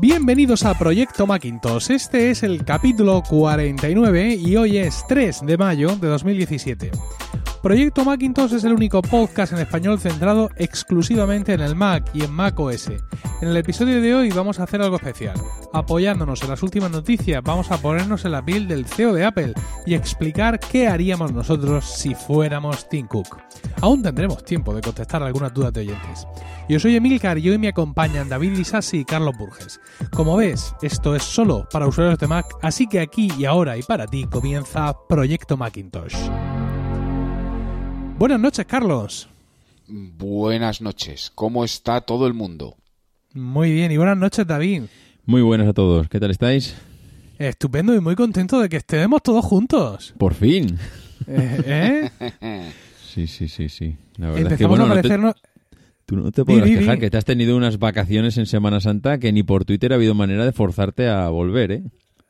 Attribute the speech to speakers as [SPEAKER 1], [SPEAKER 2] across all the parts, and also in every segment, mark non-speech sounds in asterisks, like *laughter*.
[SPEAKER 1] Bienvenidos a Proyecto Macintosh. Este es el capítulo 49 y hoy es 3 de mayo de 2017. Proyecto Macintosh es el único podcast en español centrado exclusivamente en el Mac y en Mac OS. En el episodio de hoy vamos a hacer algo especial. Apoyándonos en las últimas noticias, vamos a ponernos en la piel del CEO de Apple y explicar qué haríamos nosotros si fuéramos Tim Cook. Aún tendremos tiempo de contestar algunas dudas de oyentes. Yo soy Emilcar y hoy me acompañan David Lisassi y Carlos Burges. Como ves, esto es solo para usuarios de Mac, así que aquí y ahora y para ti comienza Proyecto Macintosh. Buenas noches, Carlos.
[SPEAKER 2] Buenas noches. ¿Cómo está todo el mundo?
[SPEAKER 1] Muy bien, y buenas noches, David.
[SPEAKER 3] Muy buenas a todos. ¿Qué tal estáis?
[SPEAKER 1] Estupendo y muy contento de que estemos todos juntos.
[SPEAKER 3] Por fin.
[SPEAKER 1] Eh, ¿eh? *laughs*
[SPEAKER 3] Sí, sí, sí, sí. La verdad es que
[SPEAKER 1] Empezamos
[SPEAKER 3] bueno,
[SPEAKER 1] a
[SPEAKER 3] no te-
[SPEAKER 1] parecernos...
[SPEAKER 3] tú no te podrás quejar que te has tenido unas vacaciones en Semana Santa que ni por Twitter ha habido manera de forzarte a volver, ¿eh?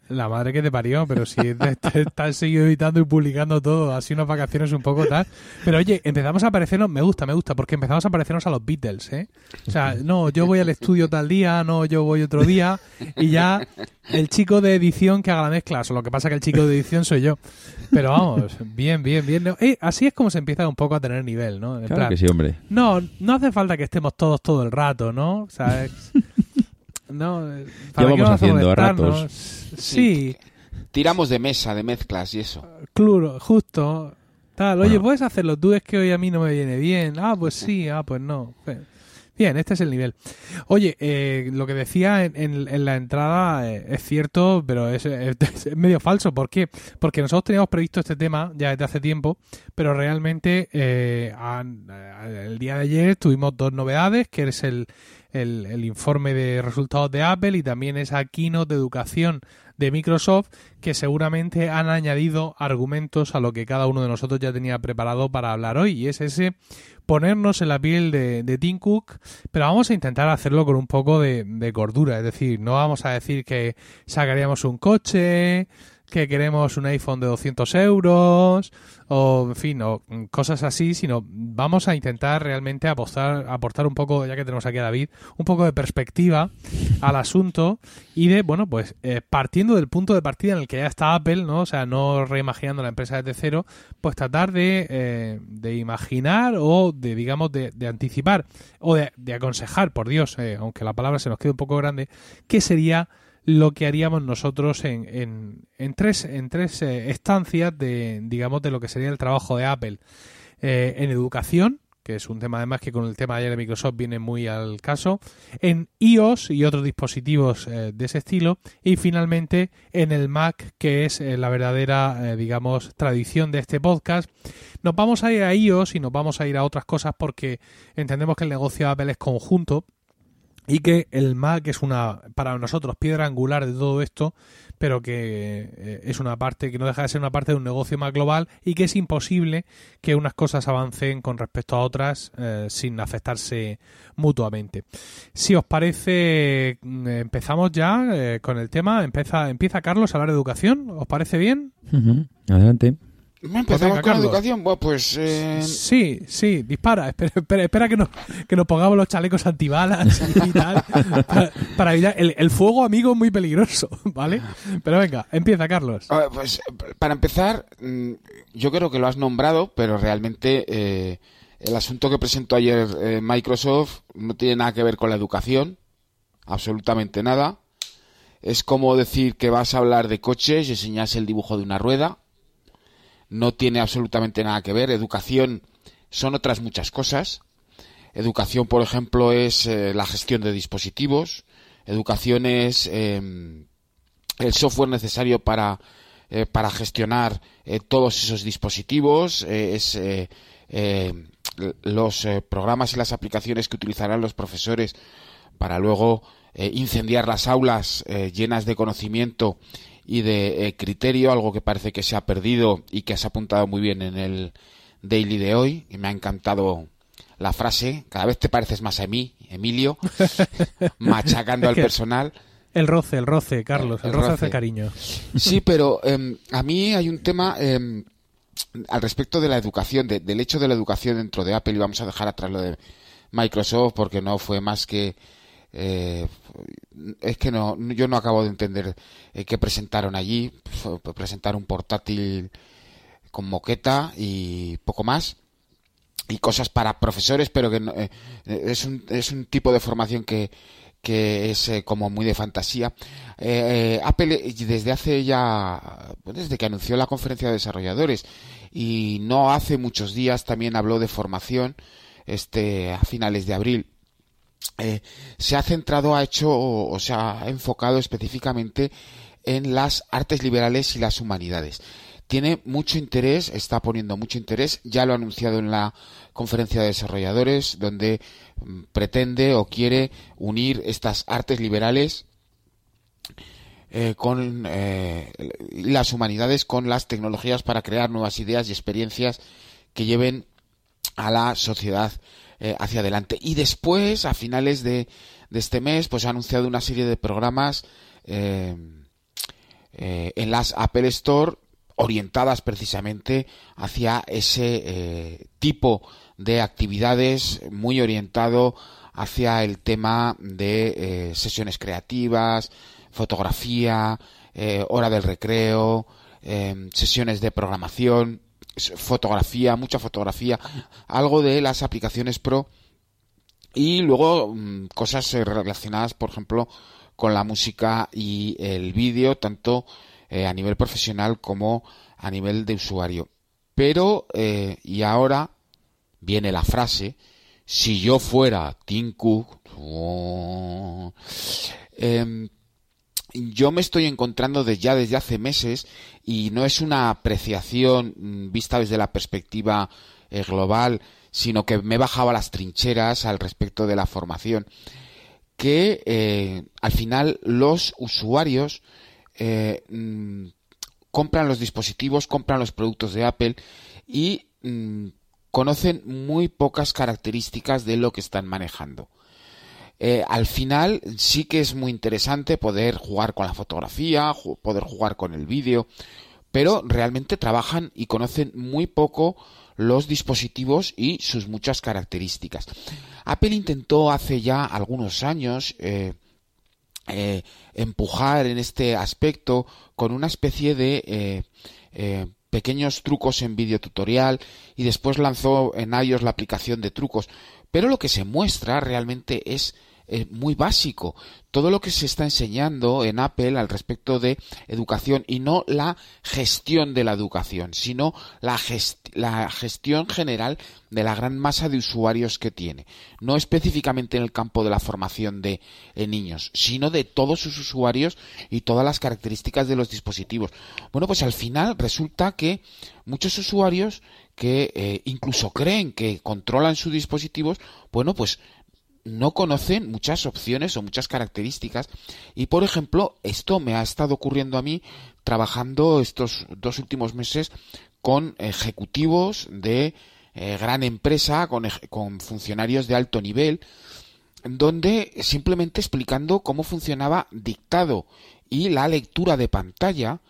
[SPEAKER 1] La madre que te parió, pero si te, te- te has seguido editando y publicando todo, así unas vacaciones un poco tal. Pero oye, empezamos a parecernos, me gusta, me gusta, porque empezamos a parecernos a los Beatles, ¿eh? O sea, no, yo voy al estudio tal día, no, yo voy otro día, y ya el chico de edición que haga la mezcla, o lo que pasa que el chico de edición soy yo. Pero vamos, bien, bien, bien. Eh, así es como se empieza un poco a tener nivel, ¿no? En
[SPEAKER 3] Claro
[SPEAKER 1] plan,
[SPEAKER 3] que sí, hombre.
[SPEAKER 1] no, no hace falta que estemos todos todo el rato, ¿no? O sea, es- no, eh, ¿para
[SPEAKER 3] Ya vamos haciendo a ratos.
[SPEAKER 1] Sí,
[SPEAKER 2] Tiramos de mesa, de mezclas y eso.
[SPEAKER 1] claro, justo. Tal, oye,
[SPEAKER 3] Bueno.
[SPEAKER 1] puedes hacerlo tú, es que hoy a mí no me viene bien. Ah, pues sí, *laughs* ah, pues no. Bien, este es el nivel. Oye, eh, lo que decía en, en- en la entrada eh, es cierto, pero es, es- *laughs* es medio falso. ¿Por qué? Porque nosotros teníamos previsto este tema ya desde hace tiempo, pero realmente eh, eh, el día de ayer tuvimos dos novedades, que es el, el, el informe de resultados de Apple y también esa keynote de educación de Microsoft que seguramente han añadido argumentos a lo que cada uno de nosotros ya tenía preparado para hablar hoy y es ese ponernos en la piel de, Tim Cook pero vamos a intentar hacerlo con un poco de, de cordura es decir, no vamos a decir que sacaríamos un coche que queremos un iPhone de 200 euros o en fin, o cosas así, sino vamos a intentar realmente apostar, aportar un poco, ya que tenemos aquí a David, un poco de perspectiva al asunto y de, bueno, pues eh, partiendo del punto de partida en el que ya está Apple, ¿no? O sea, no reimaginando la empresa desde cero, pues tratar de, eh, de imaginar o de, digamos, de, de anticipar o de, de aconsejar, por Dios, eh, aunque la palabra se nos quede un poco grande, qué sería lo que haríamos nosotros en, en, en tres, en tres eh, estancias de, digamos, de lo que sería el trabajo de Apple. Eh, en educación, que es un tema además que con el tema de ayer de Microsoft viene muy al caso, en iOS y otros dispositivos eh, de ese estilo, y finalmente en el Mac, que es la verdadera, digamos, tradición de este podcast. Nos vamos a ir a iOS y nos vamos a ir a otras cosas porque entendemos que el negocio de Apple es conjunto y que el Mac es una, para nosotros, piedra angular de todo esto, pero que eh, es una parte, que no deja de ser una parte de un negocio más global y que es imposible que unas cosas avancen con respecto a otras eh, sin afectarse mutuamente. Si os parece, mm, empezamos ya eh, con el tema. Empieza, empieza Carlos a hablar de educación. ¿Os parece bien?
[SPEAKER 3] Adelante.
[SPEAKER 2] Empezamos
[SPEAKER 1] Pues venga,
[SPEAKER 2] con
[SPEAKER 1] Carlos.
[SPEAKER 2] educación. Bueno, pues eh,
[SPEAKER 1] Sí, sí, dispara. Espera, espera, espera que, nos, que nos pongamos los chalecos antibalas y tal. *laughs* para, para evitar. El, el fuego, amigo, es muy peligroso, *laughs* ¿vale? Pero venga, empieza, Carlos.
[SPEAKER 2] ver, pues, para empezar, mm, yo creo que lo has nombrado, pero realmente eh, el asunto que presentó ayer eh, Microsoft no tiene nada que ver con la educación, absolutamente nada. Es como decir que vas a hablar de coches y enseñas el dibujo de una rueda. No tiene absolutamente nada que ver. Educación son otras muchas cosas. Educación, por ejemplo, es eh, la gestión de dispositivos. Educación es eh, el software necesario para, eh, para gestionar eh, todos esos dispositivos. es los programas y las aplicaciones que utilizarán los profesores para luego incendiar las aulas llenas de conocimiento y de eh, criterio, algo que parece que se ha perdido y que has apuntado muy bien en el daily de hoy. Y me ha encantado la frase. Cada vez te pareces más a mí, Emilio, *laughs* machacando al *laughs* personal.
[SPEAKER 1] El roce, el roce, Carlos. El,
[SPEAKER 2] El
[SPEAKER 1] roce,
[SPEAKER 2] roce.
[SPEAKER 1] hace cariño.
[SPEAKER 2] Sí, pero em, a mí hay un tema em, al respecto de la educación, de- del hecho de la educación dentro de Apple, y vamos a dejar atrás lo de Microsoft porque no fue más que eh, es que no, yo no acabo de entender eh, qué presentaron allí. Presentar un portátil con moqueta y poco más. Y cosas para profesores, pero que eh, es, un, es un tipo de formación que, que es como muy de fantasía. Apple desde hace ya, desde que anunció la conferencia de desarrolladores y no hace muchos días también habló de formación, este, a finales de abril eh, se ha centrado, ha hecho o, se ha enfocado específicamente en las artes liberales y las humanidades. Tiene mucho interés, está poniendo mucho interés, ya lo ha anunciado en la conferencia de desarrolladores, donde mm, pretende o quiere unir estas artes liberales eh, con eh, las humanidades con las tecnologías para crear nuevas ideas y experiencias que lleven a la sociedad eh, hacia adelante. Y después, a finales de, este mes, pues ha anunciado una serie de programas eh, eh, en las Apple Store orientadas precisamente hacia ese tipo de actividades muy orientado hacia el tema de sesiones creativas, fotografía, hora del recreo, sesiones de programación, fotografía, mucha fotografía, algo de las aplicaciones Pro y luego mm, cosas eh, relacionadas, por ejemplo, con la música y el vídeo, tanto eh, a nivel profesional como a nivel de usuario. Pero, eh, y ahora viene la frase, si yo fuera Tim Cook, oh, em, yo me estoy encontrando desde ya desde hace meses y no es una apreciación mm, vista desde la perspectiva eh, global, sino que me he bajado a las trincheras al respecto de la formación, que eh, al final los usuarios eh, mm, compran los dispositivos, compran los productos de Apple y mm, conocen muy pocas características de lo que están manejando. Eh, al final sí que es muy interesante poder jugar con la fotografía, poder jugar con el vídeo, pero realmente trabajan y conocen muy poco los dispositivos y sus muchas características. Apple intentó hace ya algunos años eh, eh, empujar en este aspecto con una especie de pequeños trucos en vídeo tutorial y después lanzó en iOS la aplicación de trucos. Pero lo que se muestra realmente es es muy básico. Todo lo que se está enseñando en Apple al respecto de educación y no la gestión de la educación, sino la, la gestión general de la gran masa de usuarios que tiene. No específicamente en el campo de la formación de niños, sino de todos sus usuarios y todas las características de los dispositivos. Bueno, pues al final resulta que muchos usuarios que eh, incluso creen que controlan sus dispositivos, bueno, pues no conocen muchas opciones o muchas características. Y por ejemplo esto me ha estado ocurriendo a mí trabajando estos dos últimos meses con ejecutivos de eh, gran empresa con, con funcionarios de alto nivel donde simplemente explicando cómo funcionaba dictado y la lectura de pantalla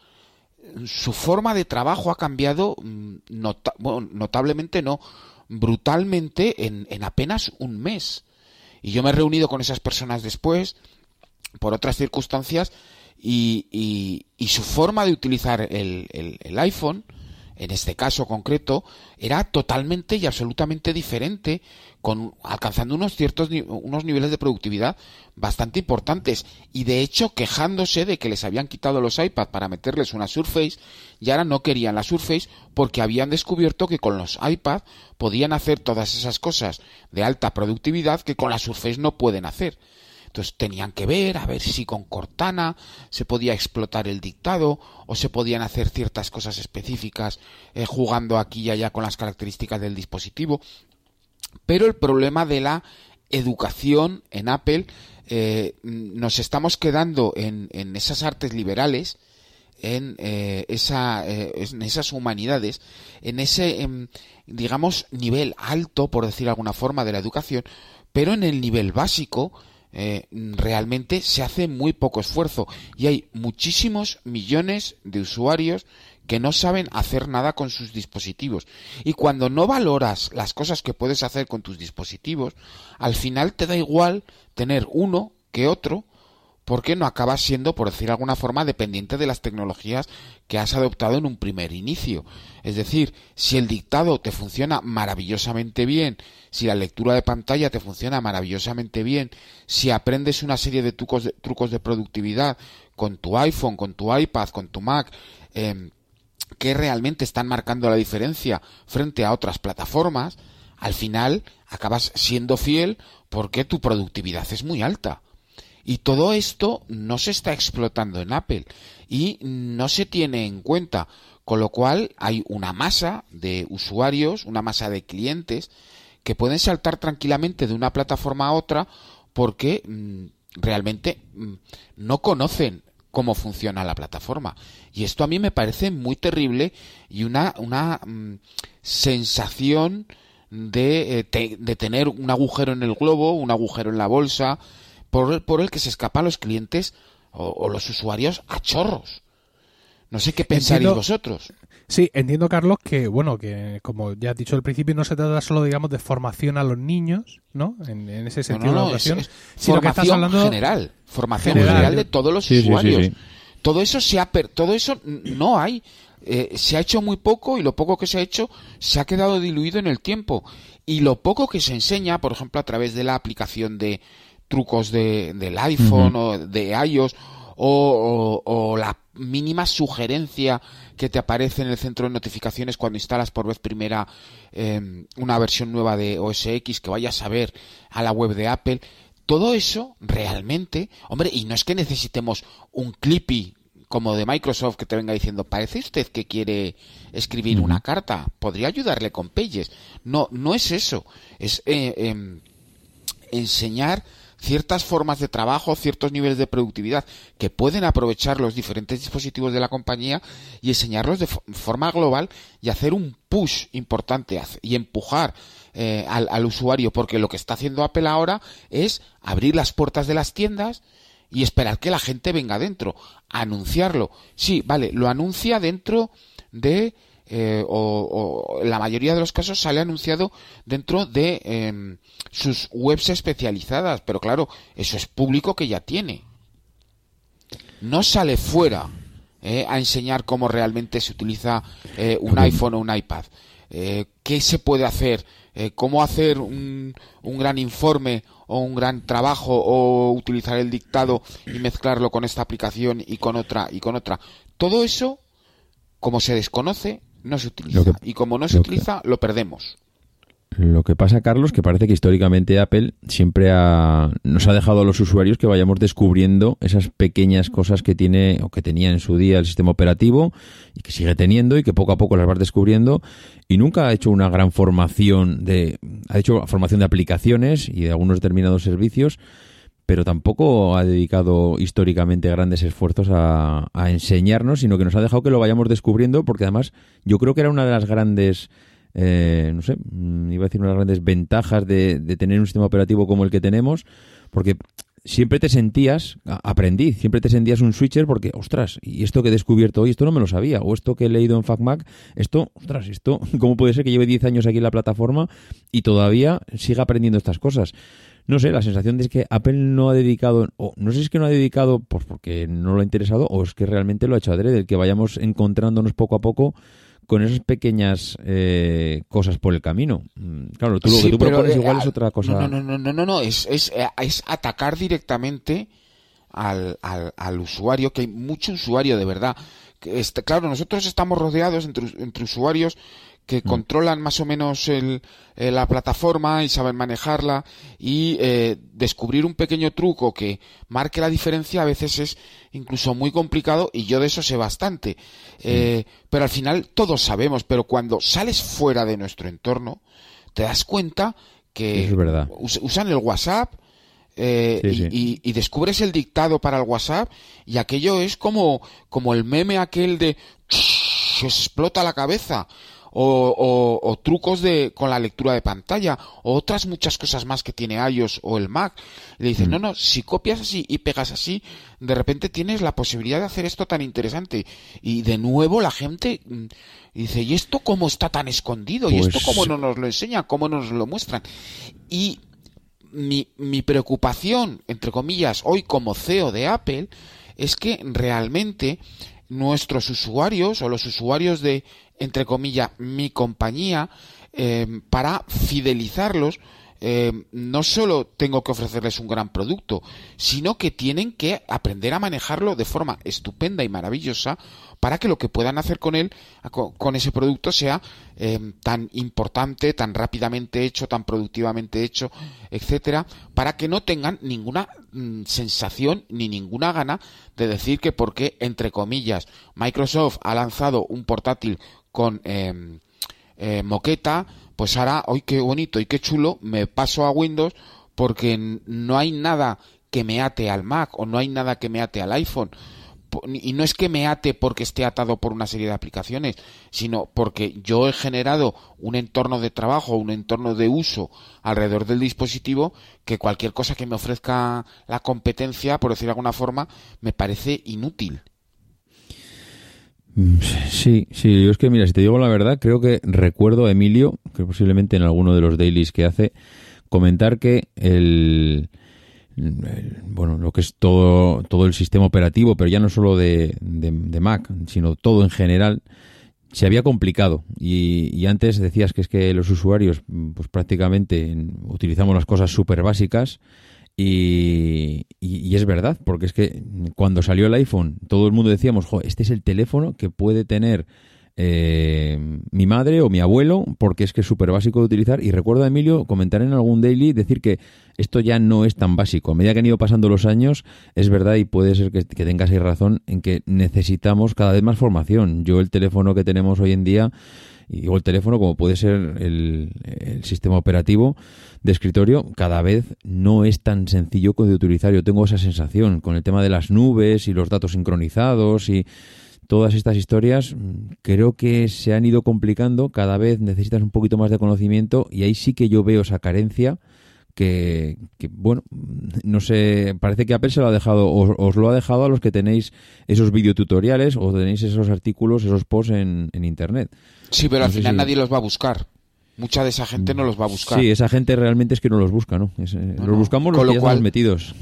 [SPEAKER 2] su forma de trabajo ha cambiado mm, notablemente no brutalmente en, en apenas un mes y yo me he reunido con esas personas después, por otras circunstancias, y, y, su forma de utilizar el, el, iPhone, en este caso concreto, era totalmente y absolutamente diferente, con, alcanzando unos ciertos unos niveles de productividad bastante importantes. Y de hecho, quejándose de que les habían quitado los iPads para meterles una Surface, y ahora no querían la Surface porque habían descubierto que con los iPads podían hacer todas esas cosas de alta productividad que con la Surface no pueden hacer. Entonces tenían que ver a ver si con Cortana se podía explotar el dictado o se podían hacer ciertas cosas específicas eh, jugando aquí y allá con las características del dispositivo. Pero el problema de la educación en Apple eh, nos estamos quedando en, en, esas artes liberales, en, eh, esa, en esas humanidades, en ese, em, digamos, nivel alto, por decir alguna forma, de la educación, pero en el nivel básico eh, realmente se hace muy poco esfuerzo y hay muchísimos millones de usuarios que no saben hacer nada con sus dispositivos. Y cuando no valoras las cosas que puedes hacer con tus dispositivos, al final te da igual tener uno que otro, porque no acabas siendo, por decir de alguna forma, dependiente de las tecnologías que has adoptado en un primer inicio. Es decir, si el dictado te funciona maravillosamente bien, si la lectura de pantalla te funciona maravillosamente bien, si aprendes una serie de trucos de, productividad con tu iPhone, con tu iPad, con tu Mac, eh, que realmente están marcando la diferencia frente a otras plataformas, al final acabas siendo fiel porque tu productividad es muy alta. Y todo esto no se está explotando en Apple y no se tiene en cuenta, con lo cual hay una masa de usuarios, una masa de clientes que pueden saltar tranquilamente de una plataforma a otra porque mm, realmente mm, no conocen cómo funciona la plataforma. Y esto a mí me parece muy terrible y una, una mm, sensación de, eh, de tener un agujero en el globo, un agujero en la bolsa, por el, por el que se escapan los clientes o, o los usuarios a chorros. No sé qué pensaréis
[SPEAKER 1] Entiendo-
[SPEAKER 2] vosotros.
[SPEAKER 1] Sí, entiendo, Carlos, que, bueno, que como ya has dicho al principio, no se trata solo, digamos, de formación a los niños, ¿no? En, en ese
[SPEAKER 2] No,
[SPEAKER 1] sentido
[SPEAKER 2] no,
[SPEAKER 1] de
[SPEAKER 2] no, es,
[SPEAKER 1] educación,
[SPEAKER 2] es
[SPEAKER 1] sino que estás
[SPEAKER 2] formación
[SPEAKER 1] hablando...
[SPEAKER 2] general, formación
[SPEAKER 1] General.
[SPEAKER 2] general, de todos los
[SPEAKER 3] Sí, sí, sí,
[SPEAKER 2] usuarios.
[SPEAKER 3] sí.
[SPEAKER 2] Todo eso se ha per- todo eso no hay. Eh, se ha hecho muy poco y lo poco que se ha hecho se ha quedado diluido en el tiempo. Y lo poco que se enseña, por ejemplo, a través de la aplicación de trucos de, del iPhone o de iOS o, o- o la mínima sugerencia que te aparece en el centro de notificaciones cuando instalas por vez primera eh, una versión nueva de OS X que vayas a ver a la web de Apple. Todo eso realmente, hombre, y no es que necesitemos un Clippy como de Microsoft que te venga diciendo, ¿parece usted que quiere escribir una carta? ¿Podría ayudarle con Pages? No, no es eso. Es eh, em, enseñar ciertas formas de trabajo, ciertos niveles de productividad que pueden aprovechar los diferentes dispositivos de la compañía y enseñarlos de fo- forma global y hacer un push importante y empujar eh, al, al usuario, porque lo que está haciendo Apple ahora es abrir las puertas de las tiendas y esperar que la gente venga dentro, anunciarlo. Sí, vale, lo anuncia dentro de eh, o, o en la mayoría de los casos sale anunciado dentro de em, sus webs especializadas, pero claro, eso es público que ya tiene. No sale fuera eh, a enseñar cómo realmente se utiliza eh, un iPhone o un iPad. Eh, ¿Qué se puede hacer? ¿Cómo hacer un, un gran informe o un gran trabajo o utilizar el dictado y mezclarlo con esta aplicación y con otra y con otra? Todo eso, como se desconoce, no se utiliza.
[SPEAKER 3] Que-
[SPEAKER 2] y como no se
[SPEAKER 3] lo que-
[SPEAKER 2] utiliza, lo perdemos.
[SPEAKER 3] Lo que pasa, Carlos, que parece que históricamente Apple siempre ha- nos ha dejado a los usuarios que vayamos descubriendo esas pequeñas cosas que tiene o que tenía en su día el sistema operativo y que sigue teniendo y que poco a poco las vas descubriendo y nunca ha hecho una gran formación de ha hecho formación de aplicaciones y de algunos determinados servicios pero tampoco ha dedicado históricamente grandes esfuerzos a, enseñarnos, sino que nos ha dejado que lo vayamos descubriendo, porque además yo creo que era una de las grandes, eh, no sé, mm, iba a decir una de las grandes ventajas de, de tener un sistema operativo como el que tenemos, porque siempre te sentías, aprendí, siempre te sentías un switcher porque, ostras, y esto que he descubierto hoy, esto no me lo sabía, o esto que he leído en FacMac, esto, ostras, esto, *laughs* ¿cómo puede ser que lleve 10 años aquí en la plataforma y todavía siga aprendiendo estas cosas? No sé, la sensación es que Apple no ha dedicado, o no sé si es que no ha dedicado, pues porque no lo ha interesado, o es que realmente lo ha hecho adrede, el que vayamos encontrándonos poco a poco con esas pequeñas eh, cosas por el camino. Mm, Claro, tú lo
[SPEAKER 2] Sí,
[SPEAKER 3] que tú propones
[SPEAKER 2] eh,
[SPEAKER 3] igual es
[SPEAKER 2] al-
[SPEAKER 3] otra cosa.
[SPEAKER 2] No, no, no, no, no, no, es, es, eh, es atacar directamente al, al, al usuario, que hay mucho usuario de verdad. Que este, claro, nosotros estamos rodeados entre, entre usuarios que controlan más o menos el, eh, la plataforma y saben manejarla y eh, descubrir un pequeño truco que marque la diferencia a veces es incluso muy complicado y yo de eso sé bastante. Eh, pero al final todos sabemos, pero cuando sales fuera de nuestro entorno te das cuenta que
[SPEAKER 3] es verdad.
[SPEAKER 2] usan el WhatsApp eh,
[SPEAKER 3] Sí,
[SPEAKER 2] y,
[SPEAKER 3] sí.
[SPEAKER 2] y- y descubres el dictado para el WhatsApp y aquello es como, como el meme aquel de explota la cabeza o, o- o trucos de con la lectura de pantalla o otras muchas cosas más que tiene iOS o el Mac. Le dices
[SPEAKER 3] Mm.
[SPEAKER 2] no no si copias así y pegas así de repente tienes la posibilidad de hacer esto tan interesante y de nuevo la gente mm, dice y esto cómo está tan escondido y esto
[SPEAKER 3] Pues-
[SPEAKER 2] cómo no nos lo enseñan cómo nos lo muestran y mi, mi preocupación, entre comillas, hoy como CEO de Apple, es que realmente nuestros usuarios o los usuarios de, entre comillas, mi compañía, eh, para fidelizarlos, eh, no solo tengo que ofrecerles un gran producto, sino que tienen que aprender a manejarlo de forma estupenda y maravillosa para que lo que puedan hacer con él, con, ese producto, sea eh, tan importante, tan rápidamente hecho, tan productivamente hecho, etcétera, para que no tengan ninguna mm, sensación ni ninguna gana de decir que porque, entre comillas, Microsoft ha lanzado un portátil con eh, moqueta, pues ahora, hoy qué bonito y qué chulo, me paso a Windows porque no hay nada que me ate al Mac o no hay nada que me ate al iPhone. Y no es que me ate porque esté atado por una serie de aplicaciones, sino porque yo he generado un entorno de trabajo, un entorno de uso alrededor del dispositivo que cualquier cosa que me ofrezca la competencia, por decir de alguna forma, me parece inútil.
[SPEAKER 3] Sí, sí, yo es que mira, si te digo la verdad, creo que recuerdo a Emilio, que posiblemente en alguno de los dailies que hace, comentar que el, bueno, lo que es todo, todo el sistema operativo, pero ya no solo de, de, Mac, sino todo en general, se había complicado. Y, y, antes decías que es que los usuarios, pues prácticamente utilizamos las cosas súper básicas y, y, es verdad, porque es que cuando salió el iPhone, todo el mundo decíamos, jo, este es el teléfono que puede tener eh, mi madre o mi abuelo, porque es que es súper básico de utilizar. Y recuerdo a Emilio comentar en algún daily, decir que esto ya no es tan básico. A medida que han ido pasando los años, es verdad y puede ser que, que tengas ahí razón en que necesitamos cada vez más formación. Yo el teléfono que tenemos hoy en día y el teléfono, como puede ser el, el, sistema operativo de escritorio, cada vez no es tan sencillo de utilizar. Yo tengo esa sensación con el tema de las nubes y los datos sincronizados y todas estas historias creo que se han ido complicando, cada vez necesitas un poquito más de conocimiento y ahí sí que yo veo esa carencia que, bueno, no sé, parece que Apple se lo ha dejado, os, os lo ha dejado a los que tenéis esos videotutoriales o tenéis esos artículos, esos posts en, en Internet.
[SPEAKER 2] Sí, pero al final nadie los va a buscar. Mucha de esa gente no los va a buscar.
[SPEAKER 3] Sí, esa gente realmente es que no los busca, ¿no? Eh, los buscamos los que ya metidos.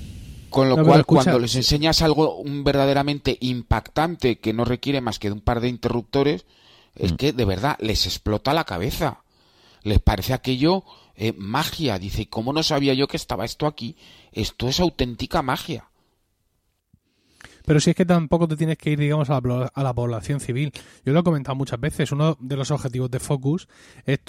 [SPEAKER 2] Con lo cual, cuando les enseñas algo verdaderamente impactante que no requiere más que de un par de interruptores, es mm. que de verdad les explota la cabeza. Les parece aquello eh, magia. Dice, ¿cómo no sabía yo que estaba esto aquí? Esto es auténtica magia.
[SPEAKER 1] Pero si es que tampoco te tienes que ir, digamos, a la, población civil. Yo lo he comentado muchas veces, uno de los objetivos de Focus es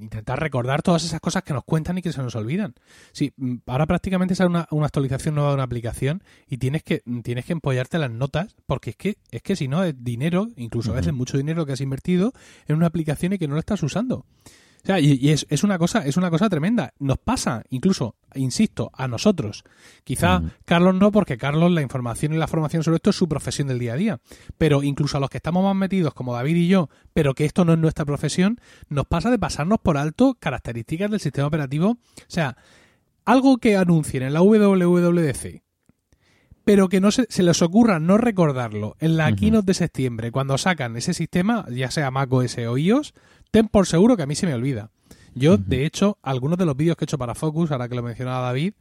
[SPEAKER 1] intentar recordar todas esas cosas que nos cuentan y que se nos olvidan. Sí, mm, ahora prácticamente sale una, una actualización nueva de una aplicación y tienes que, mm, tienes que empollarte las notas, porque es que, es que si no es dinero, incluso a veces mucho dinero que has invertido en una aplicación y que no lo estás usando. O sea, y, es, es, una cosa, es una cosa tremenda. Nos pasa, incluso, insisto, a nosotros. Quizá Carlos no, porque Carlos la información y la formación sobre esto es su profesión del día a día. Pero incluso a los que estamos más metidos, como David y yo, pero que esto no es nuestra profesión, nos pasa de pasarnos por alto características del sistema operativo. O sea, algo que anuncien en la WWDC, pero que no se, se, les ocurra no recordarlo en la keynote de septiembre, cuando sacan ese sistema, ya sea Mac OS o iOS, ten por seguro que a mí se me olvida. Yo, de hecho, algunos de los vídeos que he hecho para Focus, ahora que lo mencionaba David,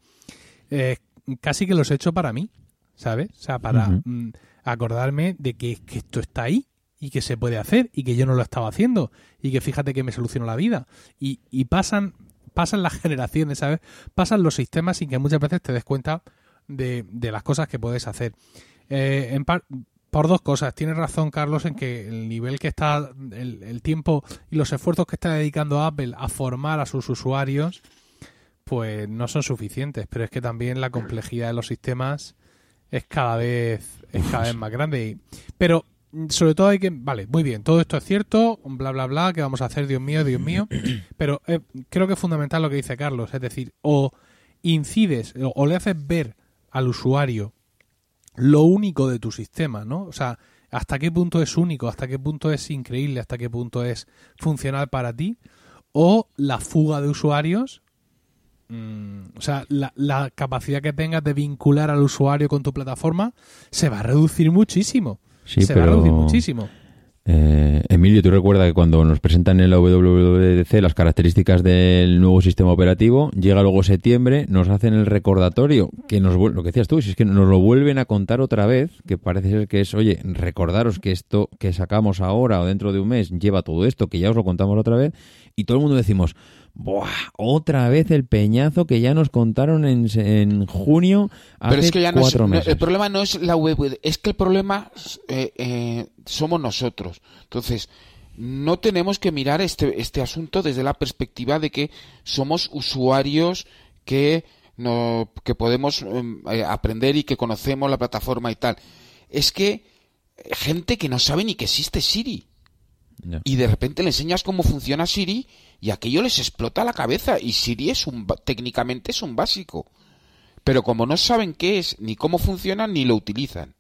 [SPEAKER 1] eh, casi que los he hecho para mí, ¿sabes? O sea, para mm, acordarme de que, esto está ahí y que se puede hacer y que yo no lo estaba haciendo y que fíjate que me solucionó la vida. Y, y pasan, pasan las *laughs* generaciones, ¿sabes? Pasan los sistemas sin que muchas veces te des cuenta de, de las cosas que puedes hacer. Eh, en par por dos cosas. Tiene razón Carlos en que el nivel que está, el, tiempo y los esfuerzos que está dedicando Apple a formar a sus usuarios, pues no son suficientes. Pero es que también la complejidad de los sistemas es cada vez, es cada vez más grande. pero sobre todo hay que, vale, muy bien, todo esto es cierto, bla, bla, bla, ¿qué vamos a hacer? Dios mío, Dios mío. *clears throat* Pero eh, creo que es fundamental lo que dice Carlos, es decir, o incides o le haces ver al usuario lo único de tu sistema, ¿no? O sea, hasta qué punto es único, hasta qué punto es increíble, hasta qué punto es funcional para ti, o la fuga de usuarios, mm, o sea, la, capacidad que tengas de vincular al usuario con tu plataforma se va a reducir muchísimo. se va a reducir muchísimo.
[SPEAKER 3] Eh, Emilio, ¿tú recuerdas que cuando nos presentan en la WWDC las características del nuevo sistema operativo, llega luego septiembre, nos hacen el recordatorio, que nos lo que decías tú, si es que nos lo vuelven a contar otra vez, que parece ser que es, oye, recordaros que esto que sacamos ahora o dentro de un mes lleva todo esto, que ya os lo contamos otra vez, y todo el mundo decimos, Buah, otra vez el peñazo que ya nos contaron en, en junio hace
[SPEAKER 2] Pero es que ya no
[SPEAKER 3] cuatro
[SPEAKER 2] es, no,
[SPEAKER 3] meses.
[SPEAKER 2] el problema no es la web, es que el problema eh, eh, somos nosotros. Entonces, no tenemos que mirar este, este asunto desde la perspectiva de que somos usuarios que, no, que podemos em, eh, aprender y que conocemos la plataforma y tal. Es que gente que no sabe ni que existe Siri. Y de repente le enseñas cómo funciona Siri y aquello les explota la cabeza. Y Siri es un, técnicamente es un básico. Pero como no saben qué es, ni cómo funciona, ni lo utilizan.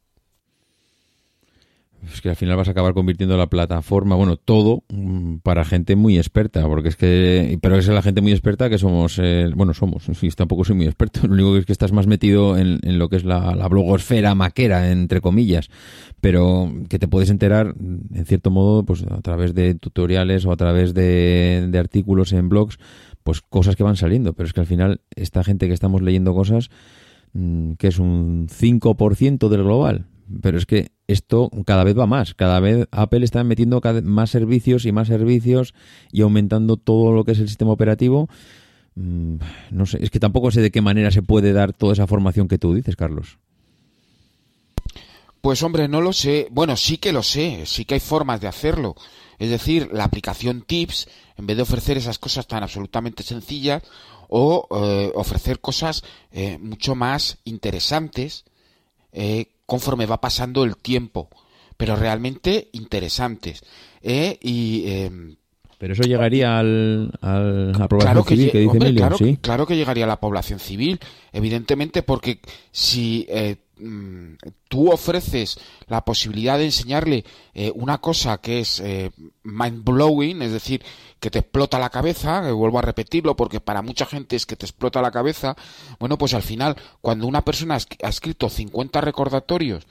[SPEAKER 3] Es que al final vas a acabar convirtiendo la plataforma, bueno, todo mm, para gente muy experta, porque es que, pero es la gente muy experta que somos, eh, bueno, somos, *laughs* sí, tampoco soy muy experto, lo único que es que estás más metido en, en lo que es la, blogosfera maquera, entre comillas, pero que te puedes enterar, mm, en cierto modo, pues a través de tutoriales o a través de, de artículos en blogs, pues cosas que van saliendo, pero es que al final esta gente que estamos leyendo cosas, mm, que es un 5% del global. Pero es que esto cada vez va más. Cada vez Apple está metiendo cada vez más servicios y más servicios y aumentando todo lo que es el sistema operativo. Mm, No sé, es que tampoco sé de qué manera se puede dar toda esa formación que tú dices, Carlos.
[SPEAKER 2] Pues hombre, no lo sé. Bueno, sí que lo sé, sí que hay formas de hacerlo. Es decir, la aplicación Tips, en vez de ofrecer esas cosas tan absolutamente sencillas, o eh, ofrecer cosas eh, mucho más interesantes eh, conforme va pasando el tiempo, pero realmente interesantes. Eh, y eh,
[SPEAKER 3] Pero eso llegaría al, al- a la
[SPEAKER 2] claro que,
[SPEAKER 3] civil
[SPEAKER 2] lle-
[SPEAKER 3] que dice
[SPEAKER 2] hombre,
[SPEAKER 3] Emilio,
[SPEAKER 2] claro,
[SPEAKER 3] sí.
[SPEAKER 2] claro que llegaría a la población civil, evidentemente, porque si eh, tú ofreces la posibilidad de enseñarle eh, una cosa que es eh, mind blowing, es decir, que te explota la cabeza, que vuelvo a repetirlo porque para mucha gente es que te explota la cabeza, bueno, pues al final, cuando una persona ha esc- ha escrito 50 recordatorios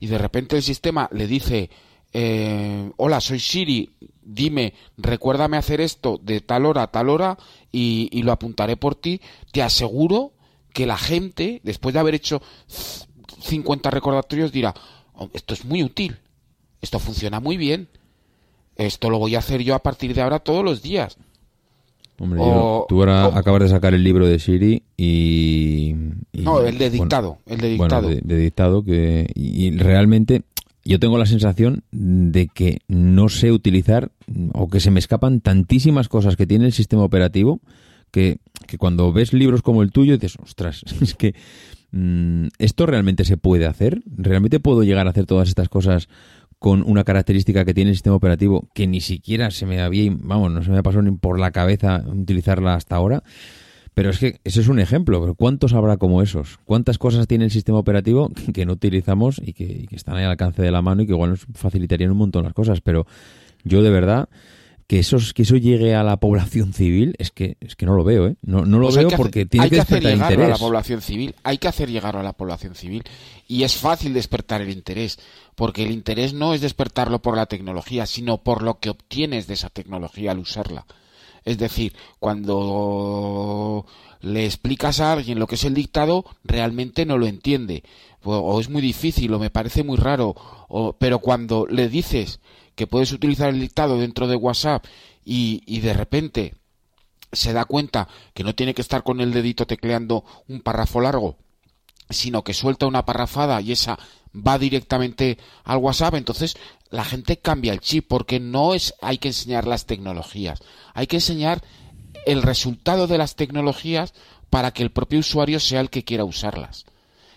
[SPEAKER 2] y de repente el sistema le dice, eh, hola, soy Siri, dime, recuérdame hacer esto de tal hora a tal hora y, lo apuntaré por ti, te aseguro que la gente, después de haber hecho 50 recordatorios, dirá, "Oh, esto es muy útil, esto funciona muy bien, esto lo voy a hacer yo a partir de ahora todos los días.
[SPEAKER 3] Hombre,
[SPEAKER 2] o-
[SPEAKER 3] tú ahora
[SPEAKER 2] o-
[SPEAKER 3] acabas de sacar el libro de Siri y... y-
[SPEAKER 2] No, el de
[SPEAKER 3] bueno,
[SPEAKER 2] dictado, el de
[SPEAKER 3] bueno,
[SPEAKER 2] dictado.
[SPEAKER 3] de, de dictado que y, y realmente yo tengo la sensación de que no sé utilizar o que se me escapan tantísimas cosas que tiene el sistema operativo que, que cuando ves libros como el tuyo dices, ostras, *laughs* es que esto realmente se puede hacer, realmente puedo llegar a hacer todas estas cosas con una característica que tiene el sistema operativo que ni siquiera se me había, vamos, no se me pasó ni por la cabeza utilizarla hasta ahora. Pero es que ese es un ejemplo, ¿cuántos habrá como esos? ¿Cuántas cosas tiene el sistema operativo que no utilizamos y que, y que están ahí al alcance de la mano y que igual nos facilitarían un montón las cosas? Pero yo de verdad que eso, que eso llegue a la población civil es que es que no lo veo, ¿eh? No, no lo
[SPEAKER 2] Pues
[SPEAKER 3] veo
[SPEAKER 2] que hacer-
[SPEAKER 3] porque tiene
[SPEAKER 2] hay
[SPEAKER 3] que
[SPEAKER 2] hacer
[SPEAKER 3] despertar
[SPEAKER 2] llegar a la
[SPEAKER 3] interés.
[SPEAKER 2] población civil, hay que hacer llegar a la población civil y es fácil despertar el interés, porque el interés no es despertarlo por la tecnología, sino por lo que obtienes de esa tecnología al usarla. Es decir, cuando le explicas a alguien lo que es el dictado, realmente no lo entiende. O, o es muy difícil, o me parece muy raro. O, pero cuando le dices que puedes utilizar el dictado dentro de WhatsApp y, y de repente se da cuenta que no tiene que estar con el dedito tecleando un párrafo largo, sino que suelta una parrafada y esa va directamente al WhatsApp, entonces la gente cambia el chip porque no es hay que enseñar las tecnologías, hay que enseñar el resultado de las tecnologías para que el propio usuario sea el que quiera usarlas.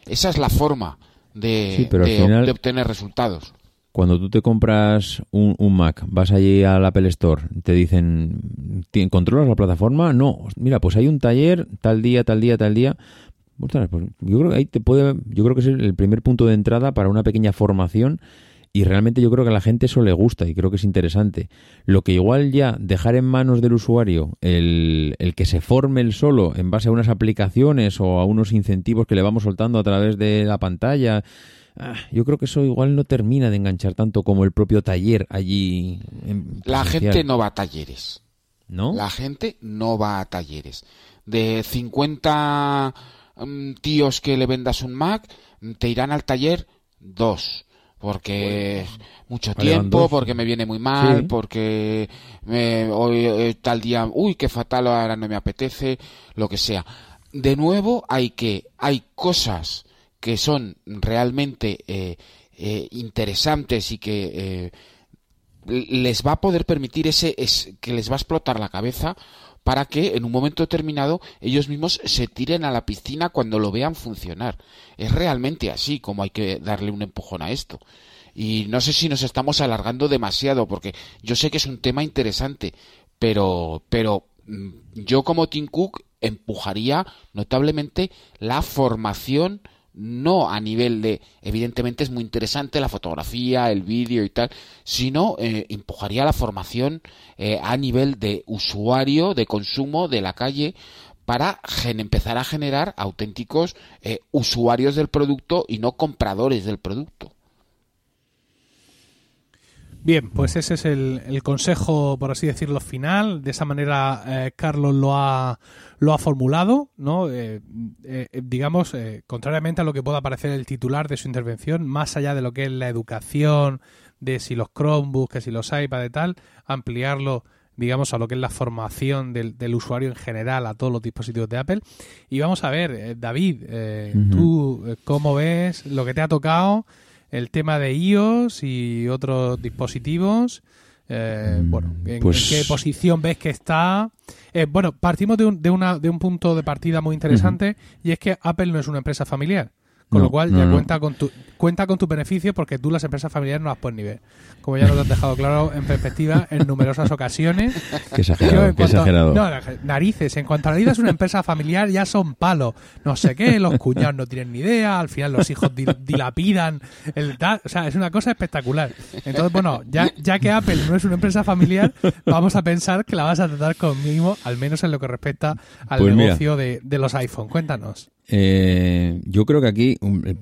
[SPEAKER 2] Esa es la forma de,
[SPEAKER 3] Sí, pero al
[SPEAKER 2] de-
[SPEAKER 3] final-
[SPEAKER 2] de obtener resultados.
[SPEAKER 3] Cuando tú te compras un, Mac, vas allí al Apple Store, te dicen, "¿Ti- ¿controlas la plataforma? No, mira, pues hay un taller tal día, tal día, tal día. Pues yo creo que ahí te puede, yo creo que es el primer punto de entrada para una pequeña formación y realmente yo creo que a la gente eso le gusta y creo que es interesante. Lo que igual ya dejar en manos del usuario el, el que se forme el solo en base a unas aplicaciones o a unos incentivos que le vamos soltando a través de la pantalla, ah, yo creo que eso igual no termina de enganchar tanto como el propio taller allí.
[SPEAKER 2] la gente no va a talleres.
[SPEAKER 3] ¿No?
[SPEAKER 2] La gente no va a talleres. De 50 mm, tíos que le vendas un Mac, te irán al taller dos porque mucho tiempo, porque me viene muy mal, porque hoy eh, tal día, uy, qué fatal, ahora no me apetece, lo que sea. De nuevo, hay que, hay cosas que son realmente eh, eh, interesantes y que les va a poder permitir ese, es, que les va a explotar la cabeza para que en un momento determinado ellos mismos se tiren a la piscina cuando lo vean funcionar. Es realmente así como hay que darle un empujón a esto. Y no sé si nos estamos alargando demasiado, porque yo sé que es un tema interesante, pero, pero mm, yo como Tim Cook empujaría notablemente la formación no a nivel de, evidentemente es muy interesante la fotografía, el vídeo y tal, sino eh, empujaría la formación eh, a nivel de usuario, de consumo de la calle, para empezar a generar auténticos eh, usuarios del producto y no compradores del producto.
[SPEAKER 1] Bien, pues ese es el, consejo, por así decirlo, final. De esa manera, eh, Carlos lo ha, lo ha formulado, ¿no? Eh, eh, digamos, contrariamente a lo que pueda parecer el titular de su intervención, más allá de lo que es la educación, de si los Chromebooks, que si los iPad y tal, ampliarlo, digamos, a lo que es la formación del, del usuario en general a todos los dispositivos de Apple. Y vamos a ver, David, tú, ¿cómo ves lo que te ha tocado? El tema de iOS y otros dispositivos. Eh, mm, bueno, ¿en, pues qué posición ves que está? Eh, bueno, partimos de un, de, una, de un punto de partida muy interesante y es que Apple no es una empresa familiar. Con lo cual ya cuenta con tu cuenta con tu beneficio porque tú las empresas familiares no las puedes ni ver. Como ya nos has dejado claro en perspectiva en numerosas ocasiones.
[SPEAKER 3] Qué exagerado,
[SPEAKER 1] No, narices. En cuanto a la vida es una empresa familiar ya son palos. No sé qué, los cuñados no tienen ni idea, al final los hijos dilapidan. El, o sea, es una cosa espectacular. Entonces, bueno, ya, ya que Apple no es una empresa familiar, vamos a pensar que la vas a tratar conmigo, al menos en lo que respecta al pues negocio de, de los iPhone. Cuéntanos.
[SPEAKER 3] Eh, yo creo que aquí, eh,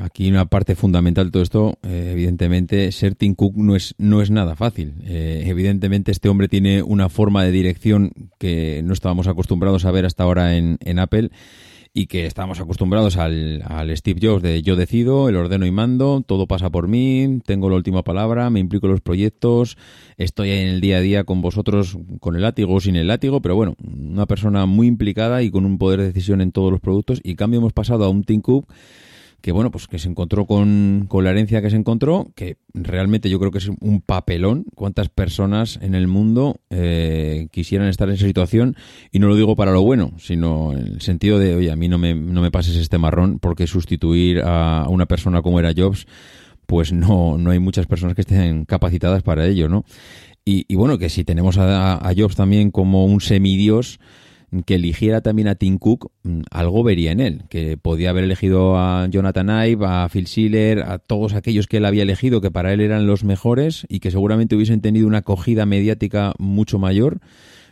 [SPEAKER 3] aquí una parte fundamental de todo esto, eh, evidentemente, ser Tim Cook no es, no es nada fácil. evidentemente, este hombre tiene una forma de dirección que no estábamos acostumbrados a ver hasta ahora en, en Apple y que estamos acostumbrados al, al, Steve Jobs de yo decido, el ordeno y mando, todo pasa por mí, tengo la última palabra, me implico en los proyectos, estoy en el día a día con vosotros con el látigo o sin el látigo, pero bueno, una persona muy implicada y con un poder de decisión en todos los productos y cambio hemos pasado a un Tim Cook que bueno, pues que se encontró con, con, la herencia que se encontró, que realmente yo creo que es un papelón. ¿Cuántas personas en el mundo eh, quisieran estar en esa situación? Y no lo digo para lo bueno, sino en el sentido de, oye, a mí no me, no me pases este marrón, porque sustituir a una persona como era Jobs, pues no, no hay muchas personas que estén capacitadas para ello, ¿no? Y, y bueno, que si tenemos a, a Jobs también como un semidios, que eligiera también a Tim Cook, mm, algo vería en él, que podía haber elegido a Jonathan Ive, a Phil Schiller, a todos aquellos que él había elegido, que para él eran los mejores y que seguramente hubiesen tenido una acogida mediática mucho mayor,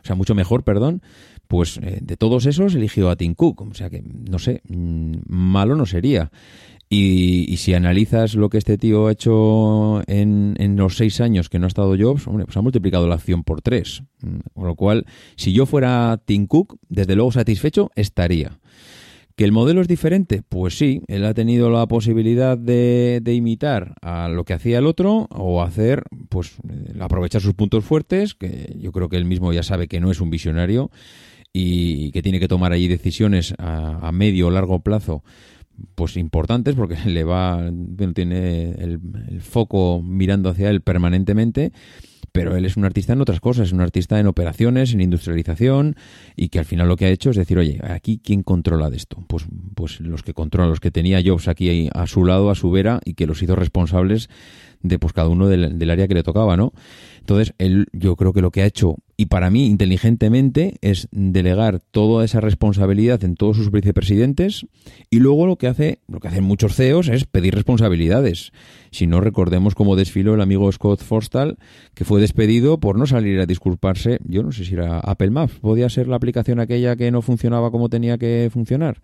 [SPEAKER 3] o sea, mucho mejor, perdón, pues eh, de todos esos eligió a Tim Cook, o sea que, no sé, mm, malo no sería. Y, si analizas lo que este tío ha hecho en, en, los seis años que no ha estado Jobs, hombre, pues ha multiplicado la acción por tres. Con lo cual, si yo fuera Tim Cook, desde luego satisfecho estaría. ¿Que el modelo es diferente? Pues sí, él ha tenido la posibilidad de, de imitar a lo que hacía el otro o hacer, pues, aprovechar sus puntos fuertes, que yo creo que él mismo ya sabe que no es un visionario y que tiene que tomar allí decisiones a, a medio o largo plazo pues importantes porque *laughs* le va tiene el, foco mirando hacia él permanentemente pero él es un artista en otras cosas, es un artista en operaciones, en industrialización y que al final lo que ha hecho es decir, oye, aquí quién controla de esto, pues pues los que controlan, los que tenía Jobs aquí a su lado, a su vera y que los hizo responsables de pues cada uno del, área que le tocaba, ¿no? Entonces, él yo creo que lo que ha hecho, y para mí inteligentemente, es delegar toda esa responsabilidad en todos sus vicepresidentes, y luego lo que hace, lo que hacen muchos CEOs es pedir responsabilidades. Si no recordemos cómo desfiló el amigo Scott Forstall, que fue despedido por no salir a disculparse, yo no sé si era Apple Maps, podía ser la aplicación aquella que no funcionaba como tenía que funcionar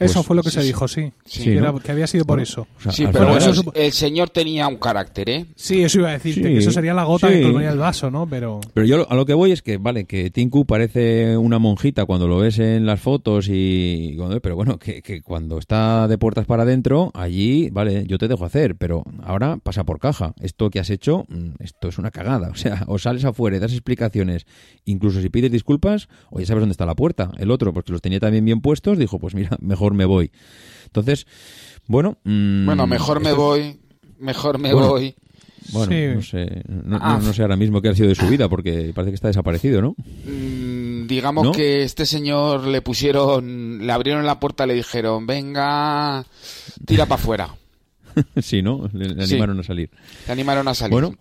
[SPEAKER 1] Eso
[SPEAKER 3] Pues
[SPEAKER 1] fue lo que
[SPEAKER 2] sí,
[SPEAKER 1] se
[SPEAKER 2] sí.
[SPEAKER 1] dijo, sí.
[SPEAKER 2] Sí,
[SPEAKER 1] que,
[SPEAKER 3] ¿no?
[SPEAKER 1] era- que había sido por eso.
[SPEAKER 3] o sea,
[SPEAKER 2] Sí, pero
[SPEAKER 1] eso
[SPEAKER 2] el,
[SPEAKER 1] supo-
[SPEAKER 2] el señor tenía un carácter, ¿eh?
[SPEAKER 1] Sí, eso iba a decirte,
[SPEAKER 3] Sí,
[SPEAKER 1] que eso sería la gota
[SPEAKER 3] sí.
[SPEAKER 1] que colmaría el vaso, ¿no? Pero...
[SPEAKER 3] Pero yo a lo que voy es que, vale, que Tinku parece una monjita cuando lo ves en las fotos y... cuando- Pero bueno, que, que cuando está de puertas para adentro, allí, vale, yo te dejo hacer, pero ahora pasa por caja. Esto que has hecho, mm, esto es una cagada. *laughs* O sea, o sales afuera y das explicaciones, incluso si pides disculpas, o ya sabes dónde está la puerta. El otro, porque los tenía también bien puestos, dijo, pues mira, mejor me voy. Entonces, bueno... mm,
[SPEAKER 2] Bueno, mejor me voy, mejor me
[SPEAKER 3] Bueno.
[SPEAKER 2] voy.
[SPEAKER 3] Bueno,
[SPEAKER 1] Sí.
[SPEAKER 3] no sé, no,
[SPEAKER 2] Ah.
[SPEAKER 3] no- no sé ahora mismo qué ha sido de su vida, porque parece que está desaparecido, ¿no?
[SPEAKER 2] Mm, digamos
[SPEAKER 3] ¿No?
[SPEAKER 2] que este señor le pusieron, le abrieron la puerta y le dijeron, venga, tira para afuera. *laughs*
[SPEAKER 3] sí, ¿no? Le, le
[SPEAKER 2] Sí.
[SPEAKER 3] animaron a salir.
[SPEAKER 2] Le animaron a salir.
[SPEAKER 3] Bueno,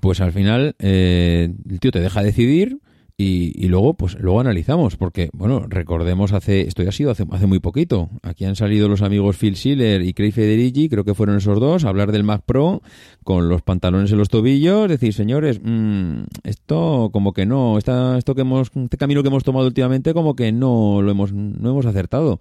[SPEAKER 3] pues al final eh, el tío te deja decidir y, y luego pues luego analizamos porque bueno recordemos hace esto ya ha sido hace, hace muy poquito. Aquí han salido los amigos Phil Schiller y Craig Federici creo que fueron esos dos a hablar del Mac Pro con los pantalones en los tobillos decir señores mm, esto como que no esta, esto que hemos este camino que hemos tomado últimamente como que no lo hemos no hemos acertado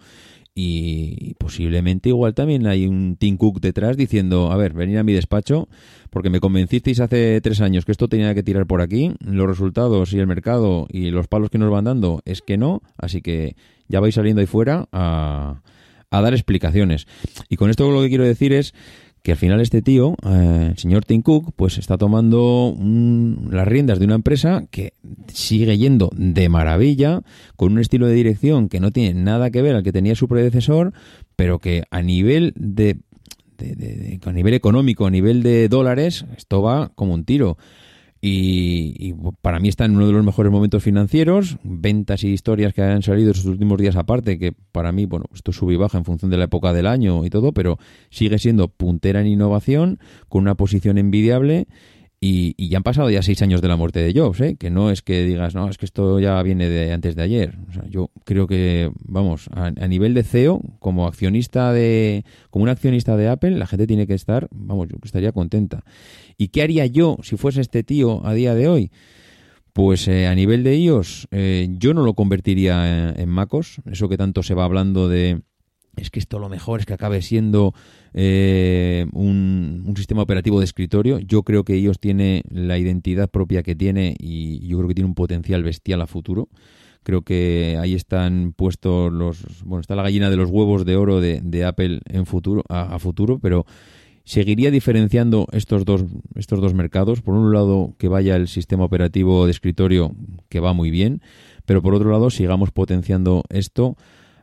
[SPEAKER 3] y posiblemente igual también hay un Tim Cook detrás diciendo, a ver, venid a mi despacho porque me convencisteis hace tres años que esto tenía que tirar por aquí, los resultados y el mercado y los palos que nos van dando es que no, así que ya vais saliendo ahí fuera a, a dar explicaciones. Y con esto lo que quiero decir es que al final este tío, eh, el señor Tim Cook, pues está tomando un- las riendas de una empresa que sigue yendo de maravilla, con un estilo de dirección que no tiene nada que ver al que tenía su predecesor, pero que a nivel de, de- de- de- a nivel económico, a nivel de dólares, esto va como un tiro. Y, y para mí está en uno de los mejores momentos financieros, ventas y historias que han salido estos últimos días aparte, que para mí, bueno, esto sube y baja en función de la época del año y todo, pero sigue siendo puntera en innovación, con una posición envidiable y, y ya han pasado ya seis años de la muerte de Jobs, ¿eh? que no es que digas, no, es que esto ya viene de antes de ayer. O sea, yo creo que, vamos, a, a nivel de CEO, como accionista de, como un accionista de Apple, la gente tiene que estar, vamos, yo estaría contenta. ¿Y qué haría yo si fuese este tío a día de hoy? Pues eh, a nivel de iOS, eh, yo no lo convertiría en, en MacOS, eso que tanto se va hablando de es que esto lo mejor es que acabe siendo eh, un, sistema operativo de escritorio. Yo creo que iOS tiene la identidad propia que tiene y yo creo que tiene un potencial bestial a futuro. Creo que ahí están puestos los. Bueno, está la gallina de los huevos de oro de, de Apple en futuro, a futuro, pero seguiría diferenciando estos dos, estos dos mercados. Por un lado, que vaya el sistema operativo de escritorio, que va muy bien, pero por otro lado, sigamos potenciando esto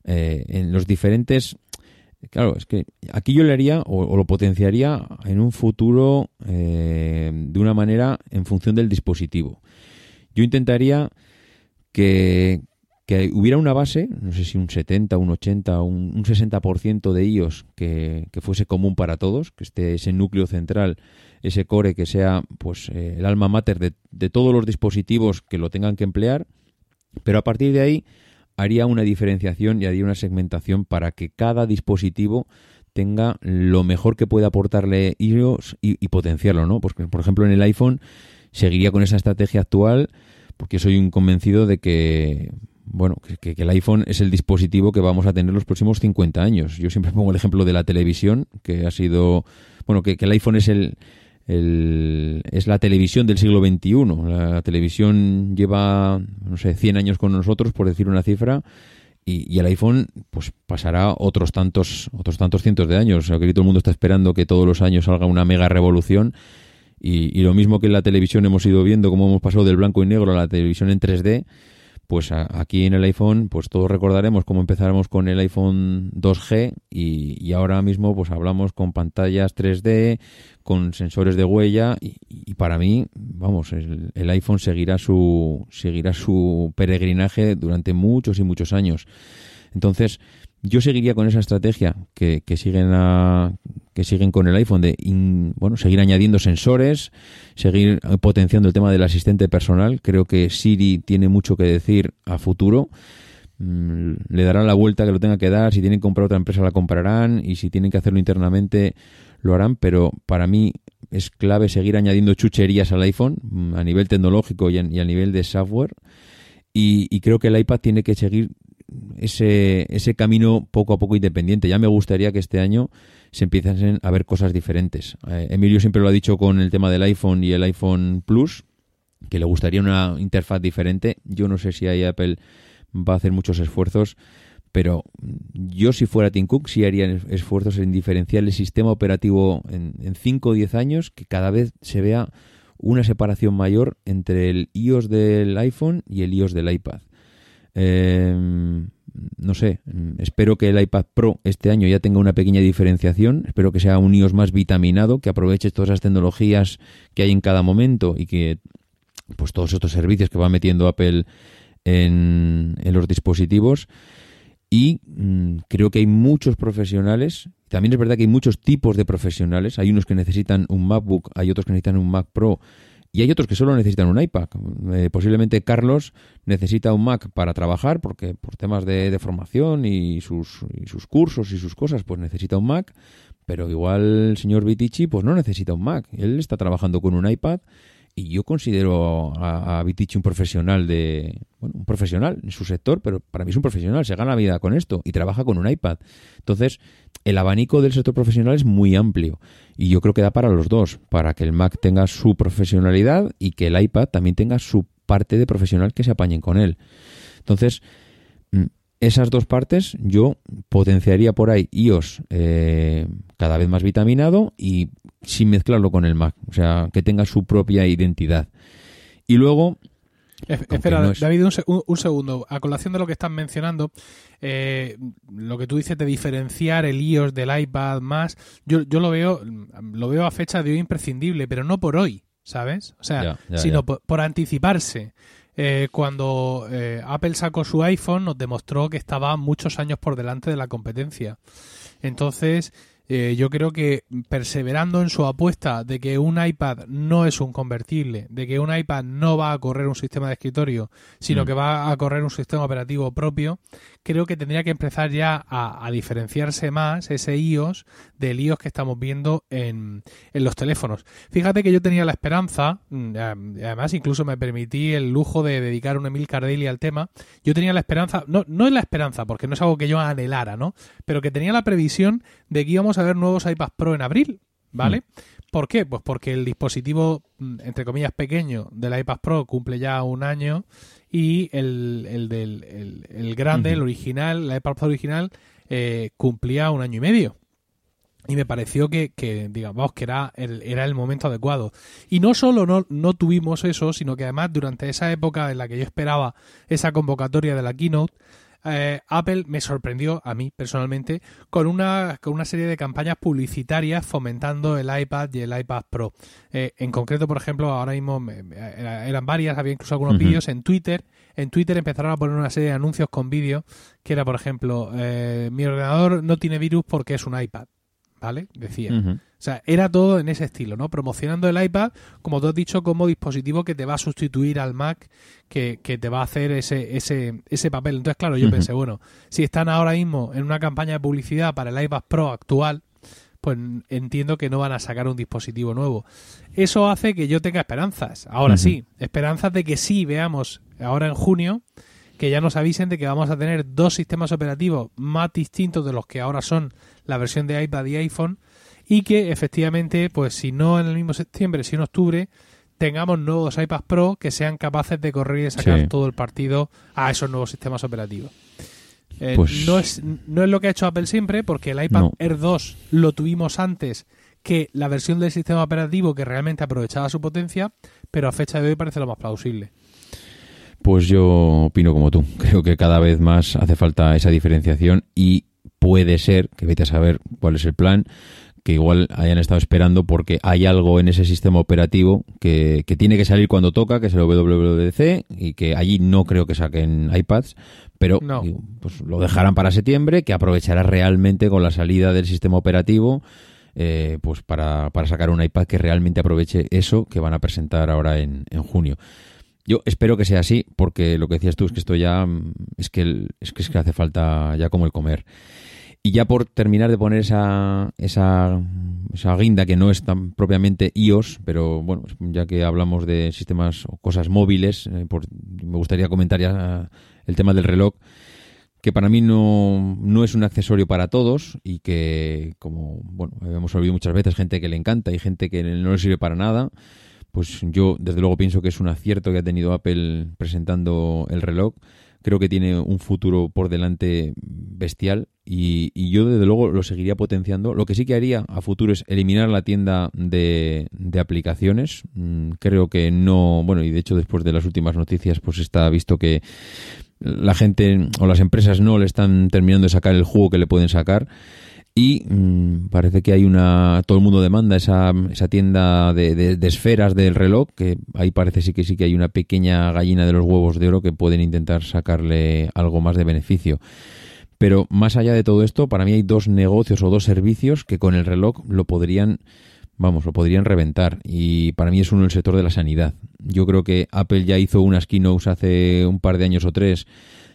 [SPEAKER 3] eh, en los diferentes. Claro, es que aquí yo le haría o, lo potenciaría en un futuro eh, de una manera en función del dispositivo. Yo intentaría que, que hubiera una base, no sé si un 70, un 80, un, un 60% de iOS que, que fuese común para todos, que esté ese núcleo central, ese core que sea pues eh, el alma mater de, de todos los dispositivos que lo tengan que emplear, pero a partir de ahí haría una diferenciación y haría una segmentación para que cada dispositivo tenga lo mejor que pueda aportarle iOS y, y potenciarlo, ¿no? Porque, por ejemplo, en el iPhone seguiría con esa estrategia actual porque soy un convencido de que bueno, que, que, el iPhone es el dispositivo que vamos a tener los próximos 50 años. Yo siempre *laughs* pongo el ejemplo de la televisión, que ha sido, bueno, que, el iPhone es el, el, es la televisión del siglo XXI. La televisión lleva, no sé, 100 años con nosotros, por decir una cifra, y, y, el iPhone pues pasará otros tantos, otros tantos cientos de años. O que todo el mundo está esperando que todos los años salga una mega revolución. Y, y, lo mismo que en la televisión hemos ido viendo cómo hemos pasado del blanco y negro a la televisión en 3D, pues aquí en el iPhone, pues todos recordaremos cómo empezáramos con el iPhone 2G y, ahora mismo pues hablamos con pantallas 3D, con sensores de huella y, y para mí, vamos, el, el, iPhone seguirá su seguirá su peregrinaje durante muchos y muchos años. Entonces, yo seguiría con esa estrategia que, que siguen a, que siguen con el iPhone de bueno seguir añadiendo sensores, seguir potenciando el tema del asistente personal. Creo que Siri tiene mucho que decir a futuro. Mm, le dará la vuelta que lo tenga que dar. Si tienen que comprar otra empresa la comprarán y si tienen que hacerlo internamente lo harán. Pero para mí es clave seguir añadiendo chucherías al iPhone a nivel tecnológico y a, y a nivel de software. Y, y creo que el iPad tiene que seguir ese, ese camino poco a poco independiente. Ya me gustaría que este año se empiecen a ver cosas diferentes. Eh, Emilio siempre lo ha dicho con el tema del iPhone y el iPhone Plus, que le gustaría una interfaz diferente. Yo no sé si ahí Apple va a hacer muchos esfuerzos, pero yo si fuera Tim Cook sí haría esfuerzos en diferenciar el sistema operativo en 5 o 10 años, que cada vez se vea una separación mayor entre el iOS del iPhone y el iOS del iPad. Eh, no sé, espero que el iPad Pro este año ya tenga una pequeña diferenciación, espero que sea un iOS más vitaminado, que aproveche todas las tecnologías que hay en cada momento y que pues todos estos servicios que va metiendo Apple en, en los dispositivos. Y mm, creo que hay muchos profesionales, también es verdad que hay muchos tipos de profesionales, hay unos que necesitan un MacBook, hay otros que necesitan un Mac Pro y hay otros que solo necesitan un iPad. Eh, posiblemente Carlos necesita un Mac para trabajar porque por temas de, de formación y sus, y sus cursos y sus cosas pues necesita un Mac, pero igual el señor Vitici pues no necesita un Mac, él está trabajando con un iPad y yo considero a, a un profesional de bueno, un profesional en su sector, pero para mí es un profesional, se gana la vida con esto y trabaja con un iPad. Entonces, el abanico del sector profesional es muy amplio y yo creo que da para los dos, para que el Mac tenga su profesionalidad y que el iPad también tenga su parte de profesional que se apañen con él. Entonces, mm, esas dos partes yo potenciaría por ahí iOS eh, cada vez más vitaminado y sin mezclarlo con el Mac, o sea, que tenga su propia identidad. Y luego...
[SPEAKER 1] Espera, David, un, segundo. A colación de lo que estás mencionando, eh, lo que tú dices de diferenciar el iOS del iPad más, yo, yo lo veo lo veo a fecha de hoy imprescindible, pero no por hoy, ¿sabes? O sea, sino por, anticiparse. Eh, cuando eh, Apple sacó su iPhone nos demostró que estaba muchos años por delante de la competencia. Entonces, eh, yo creo que perseverando en su apuesta de que un iPad no es un convertible, de que un iPad no va a correr un sistema de escritorio, sino mm. que va a correr un sistema operativo propio, creo que tendría que empezar ya a, diferenciarse más ese iOS del iOS que estamos viendo en, en, los teléfonos. Fíjate que yo tenía la esperanza, mm, además incluso me permití el lujo de dedicar un Emil Cardelli al tema, yo tenía la esperanza, no, no es la esperanza, porque no es algo que yo anhelara, ¿no? Pero que tenía la previsión de que íbamos a ver nuevos iPads Pro en abril, ¿vale? Mm. ¿Por qué? Pues porque el dispositivo, mm, entre comillas, pequeño del iPad Pro cumple ya un año y el, el, del, el, grande, el original, el iPad Pro original, eh, cumplía un año y medio. Y me pareció que, que digamos, que era el, era el momento adecuado. Y no solo no, no tuvimos eso, sino que además durante esa época en la que yo esperaba esa convocatoria de la keynote, eh, Apple me sorprendió a mí personalmente con una, con una serie de campañas publicitarias fomentando el iPad y el iPad Pro. Eh, en concreto, por ejemplo, ahora mismo eran varias, había incluso algunos vídeos en Twitter. En Twitter empezaron a poner una serie de anuncios con vídeo que era, por ejemplo, eh, mi ordenador no tiene virus porque es un iPad. ¿Vale? Decía. O sea, era todo en ese estilo, ¿no? Promocionando el iPad, como tú has dicho, como dispositivo que te va a sustituir al Mac, que, te va a hacer ese, ese, ese papel. Entonces, claro, yo pensé, bueno, si están ahora mismo en una campaña de publicidad para el iPad Pro actual, pues entiendo que no van a sacar un dispositivo nuevo. Eso hace que yo tenga esperanzas. Ahora sí, esperanzas de que sí veamos ahora en junio que ya nos avisen de que vamos a tener dos sistemas operativos más distintos de los que ahora son la versión de iPad y iPhone y que efectivamente, pues si no en el mismo septiembre, si en octubre, tengamos nuevos iPads Pro que sean capaces de correr y sacar todo el partido a esos nuevos sistemas operativos. Eh, pues no, es, no es lo que ha hecho Apple siempre, porque el iPad Air 2 lo tuvimos antes que la versión del sistema operativo que realmente aprovechaba su potencia, pero a fecha de hoy parece lo más plausible.
[SPEAKER 3] Pues yo opino como tú. *laughs* Creo que cada vez más hace falta esa diferenciación y puede ser, que vete a saber cuál es el plan, que igual hayan estado esperando porque hay algo en ese sistema operativo que, tiene que salir cuando toca, que es el WWDC, y que allí no creo que saquen iPads, pero pues lo dejarán para septiembre, que aprovechará realmente con la salida del sistema operativo. Eh, pues para, para, sacar un iPad que realmente aproveche eso que van a presentar ahora en, en junio. Yo espero que sea así, porque lo que decías tú es que esto ya mm, es que, es que, es que hace falta ya como el comer. Y ya por terminar de poner esa, esa, esa guinda que no es tan propiamente iOS, pero bueno, ya que hablamos de sistemas o cosas móviles, eh, me gustaría comentar ya el tema del reloj que para mí no, no es un accesorio para todos y que, como bueno, hemos oído muchas veces, gente que le encanta y gente que no le sirve para nada, pues yo desde luego pienso que es un acierto que ha tenido Apple presentando el reloj. Creo que tiene un futuro por delante bestial y, yo desde luego lo seguiría potenciando. Lo que sí que haría a futuro es eliminar la tienda de, de aplicaciones. Mm, creo que no, bueno, y de hecho después de las últimas noticias pues está visto que la gente o las empresas no le están terminando de sacar el jugo que le pueden sacar y mm, parece que hay una todo el mundo demanda esa, esa tienda de, de, esferas del reloj que ahí parece sí que sí que hay una pequeña gallina de los huevos de oro que pueden intentar sacarle algo más de beneficio pero más allá de todo esto para mí hay dos negocios o dos servicios que con el reloj lo podrían vamos, lo podrían reventar. Y para mí es uno el sector de la sanidad. Yo creo que Apple ya hizo unas keynotes hace un par de años o tres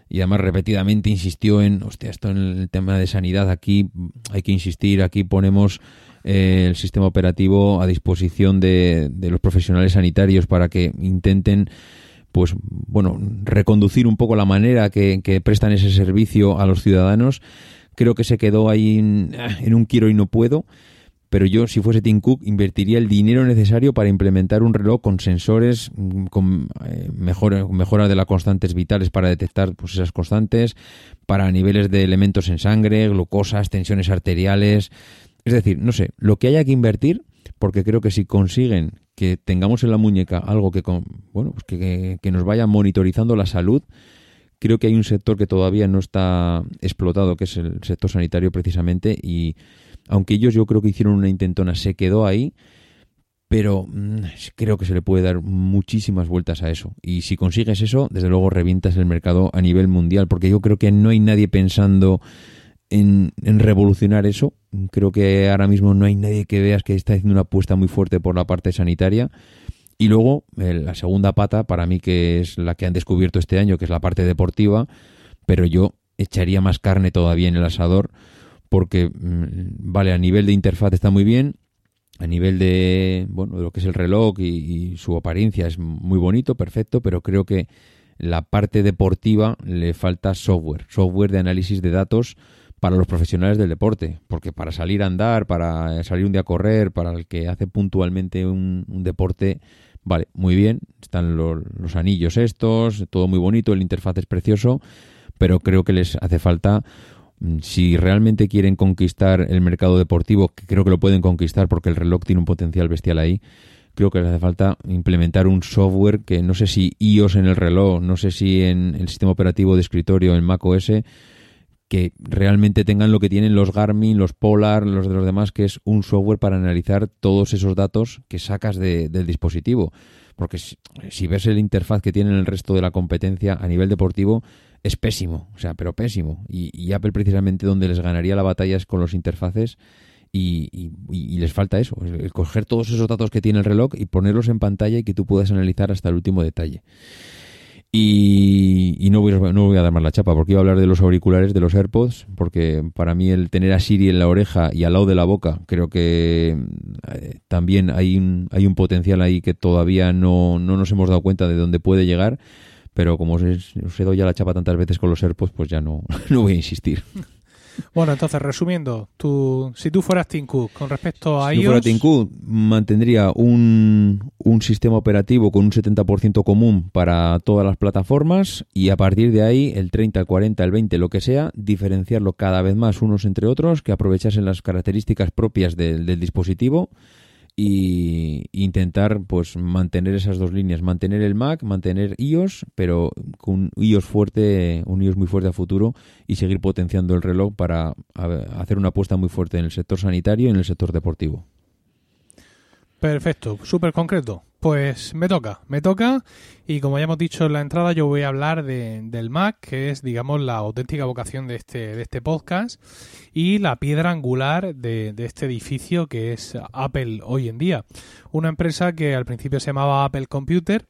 [SPEAKER 3] y además repetidamente insistió en, hostia, esto en el tema de sanidad, aquí hay que insistir, aquí ponemos eh, el sistema operativo a disposición de, de los profesionales sanitarios para que intenten pues bueno, reconducir un poco la manera que, que prestan ese servicio a los ciudadanos. Creo que se quedó ahí en, en un quiero y no puedo pero yo, si fuese Tim Cook, invertiría el dinero necesario para implementar un reloj con sensores, mm, con eh, mejoras de las constantes vitales para detectar pues, esas constantes, para niveles de elementos en sangre, glucosas, tensiones arteriales. Es decir, no sé, lo que haya que invertir, porque creo que si consiguen que tengamos en la muñeca algo que, bueno, pues que nos vaya monitorizando la salud, creo que hay un sector que todavía no está explotado, que es el sector sanitario precisamente, y aunque ellos yo creo que hicieron una intentona, se quedó ahí, pero mm, creo que se le puede dar muchísimas vueltas a eso. Y si consigues eso, desde luego revientas el mercado a nivel mundial, porque yo creo que no hay nadie pensando en, revolucionar eso. Creo que ahora mismo no hay nadie que veas que está haciendo una apuesta muy fuerte por la parte sanitaria. Y luego, eh, la segunda pata, para mí, que es la que han descubierto este año, que es la parte deportiva, pero yo echaría más carne todavía en el asador porque, mm, vale, a nivel de interfaz está muy bien, a nivel de, bueno, de lo que es el reloj y, su apariencia es muy bonito, perfecto, pero creo que la parte deportiva le falta software, software de análisis de datos para los profesionales del deporte, porque para salir a andar, para salir un día a correr, para el que hace puntualmente un, deporte, vale, muy bien, están los, los anillos estos, todo muy bonito, el interfaz es precioso, pero creo que les hace falta si realmente quieren conquistar el mercado deportivo, que creo que lo pueden conquistar porque el reloj tiene un potencial bestial ahí, creo que les hace falta implementar un software que no sé si iOS en el reloj, no sé si en el sistema operativo de escritorio, en Mac OS, que realmente tengan lo que tienen los Garmin, los Polar, los de los demás, que es un software para analizar todos esos datos que sacas del dispositivo. Porque si, si ves el interfaz que tienen el resto de la competencia a nivel deportivo, es pésimo, o sea, pero pésimo. Y, Apple precisamente donde les ganaría la batalla es con los interfaces y, les falta eso, el coger todos esos datos que tiene el reloj y ponerlos en pantalla y que tú puedas analizar hasta el último detalle. Y, no, voy a, no voy a dar más la chapa porque iba a hablar de los auriculares, de los AirPods, porque para mí el tener a Siri en la oreja y al lado de la boca, creo que eh, también hay un, hay un potencial ahí que todavía no, no nos hemos dado cuenta de dónde puede llegar pero como os he, os he dado ya la chapa tantas veces con los AirPods, pues ya no, *laughs* no voy a insistir.
[SPEAKER 1] Bueno, entonces, resumiendo, tú, si tú fueras Tim Cook con respecto a
[SPEAKER 3] si
[SPEAKER 1] iOS...
[SPEAKER 3] Si fuera Tim Cook, mantendría un, un sistema operativo con un 70% común para todas las plataformas y a partir de ahí, el 30, el 40, el 20, lo que sea, diferenciarlo cada vez más unos entre otros, que aprovechasen las características propias del, del dispositivo y intentar pues mantener esas dos líneas, mantener el Mac, mantener iOS, pero con iOS fuerte, un iOS muy fuerte a futuro y seguir potenciando el reloj para hacer una apuesta muy fuerte en el sector sanitario y en el sector deportivo.
[SPEAKER 1] Perfecto, súper concreto. Pues me toca, me toca y como ya hemos dicho en la entrada yo voy a hablar de, del Mac, que es digamos la auténtica vocación de este, de este podcast y la piedra angular de, de este edificio que es Apple hoy en día. Una empresa que al principio se llamaba Apple Computer,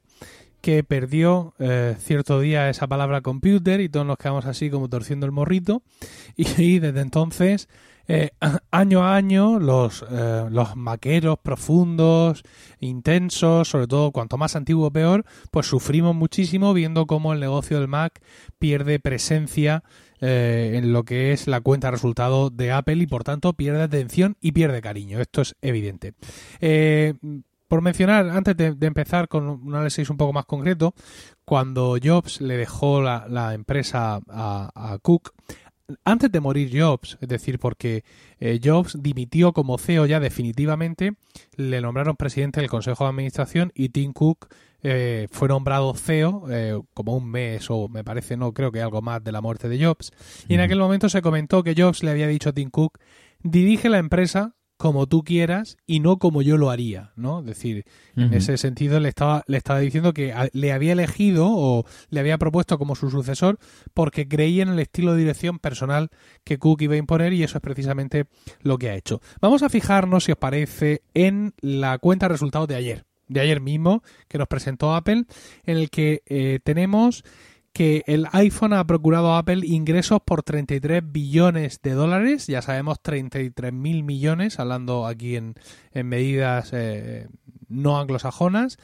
[SPEAKER 1] que perdió eh, cierto día esa palabra computer y todos nos quedamos así como torciendo el morrito *laughs* y, desde entonces eh, *clears throat* año a año los, eh, los maqueros profundos, intensos, sobre todo cuanto más antiguo peor, pues sufrimos muchísimo viendo cómo el negocio del Mac pierde presencia eh, en lo que es la cuenta resultado de Apple y por tanto pierde atención y pierde cariño. Esto es evidente. por mencionar, antes de, empezar con un análisis un poco más concreto, cuando Jobs le dejó la, empresa a, a Cook, antes de morir Jobs, es decir, porque eh, Jobs dimitió como CEO ya definitivamente, le nombraron presidente del Consejo de Administración y Tim Cook eh, fue nombrado CEO eh, como un mes o me parece, no creo que algo más de la muerte de Jobs. Y en aquel momento se comentó que Jobs le había dicho a Tim Cook, dirige la empresa como tú quieras y no como yo lo haría, ¿no? Es decir, en ese sentido le estaba, le estaba diciendo que le había elegido o le había propuesto como su sucesor porque creía en el estilo de dirección personal que Cook iba a imponer y eso es precisamente lo que ha hecho. Vamos a fijarnos, si os parece, en la cuenta de resultados de ayer, de ayer mismo, que nos presentó Apple, en el que eh, tenemos que el iPhone ha procurado a Apple ingresos por 33 billones de dólares, ya sabemos 33 mil millones, hablando aquí en, medidas eh, no anglosajonas.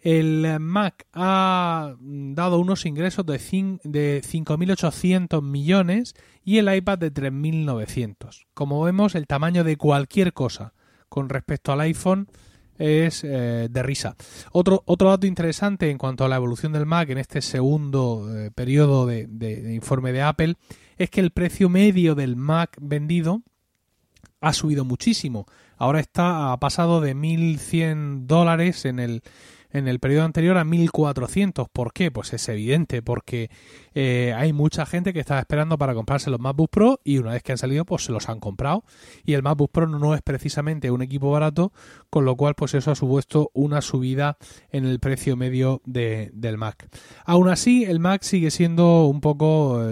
[SPEAKER 1] El Mac ha dado unos ingresos de 5.800 millones y el iPad de 3.900. Como vemos, el tamaño de cualquier cosa con respecto al iPhone es eh, de risa. Otro, otro dato interesante en cuanto a la evolución del Mac en este segundo eh, periodo de, informe de Apple es que el precio medio del Mac vendido ha subido muchísimo. Ahora está ha pasado de 1.100 dólares en el en el periodo anterior a 1400. ¿Por qué? Pues es evidente, porque eh, hay mucha gente que estaba esperando para comprarse los MacBook Pro y una vez que han salido, pues se los han comprado. Y el MacBook Pro no es precisamente un equipo barato, con lo cual, pues eso ha supuesto una subida en el precio medio de, del Mac. Aún así, el Mac sigue siendo un poco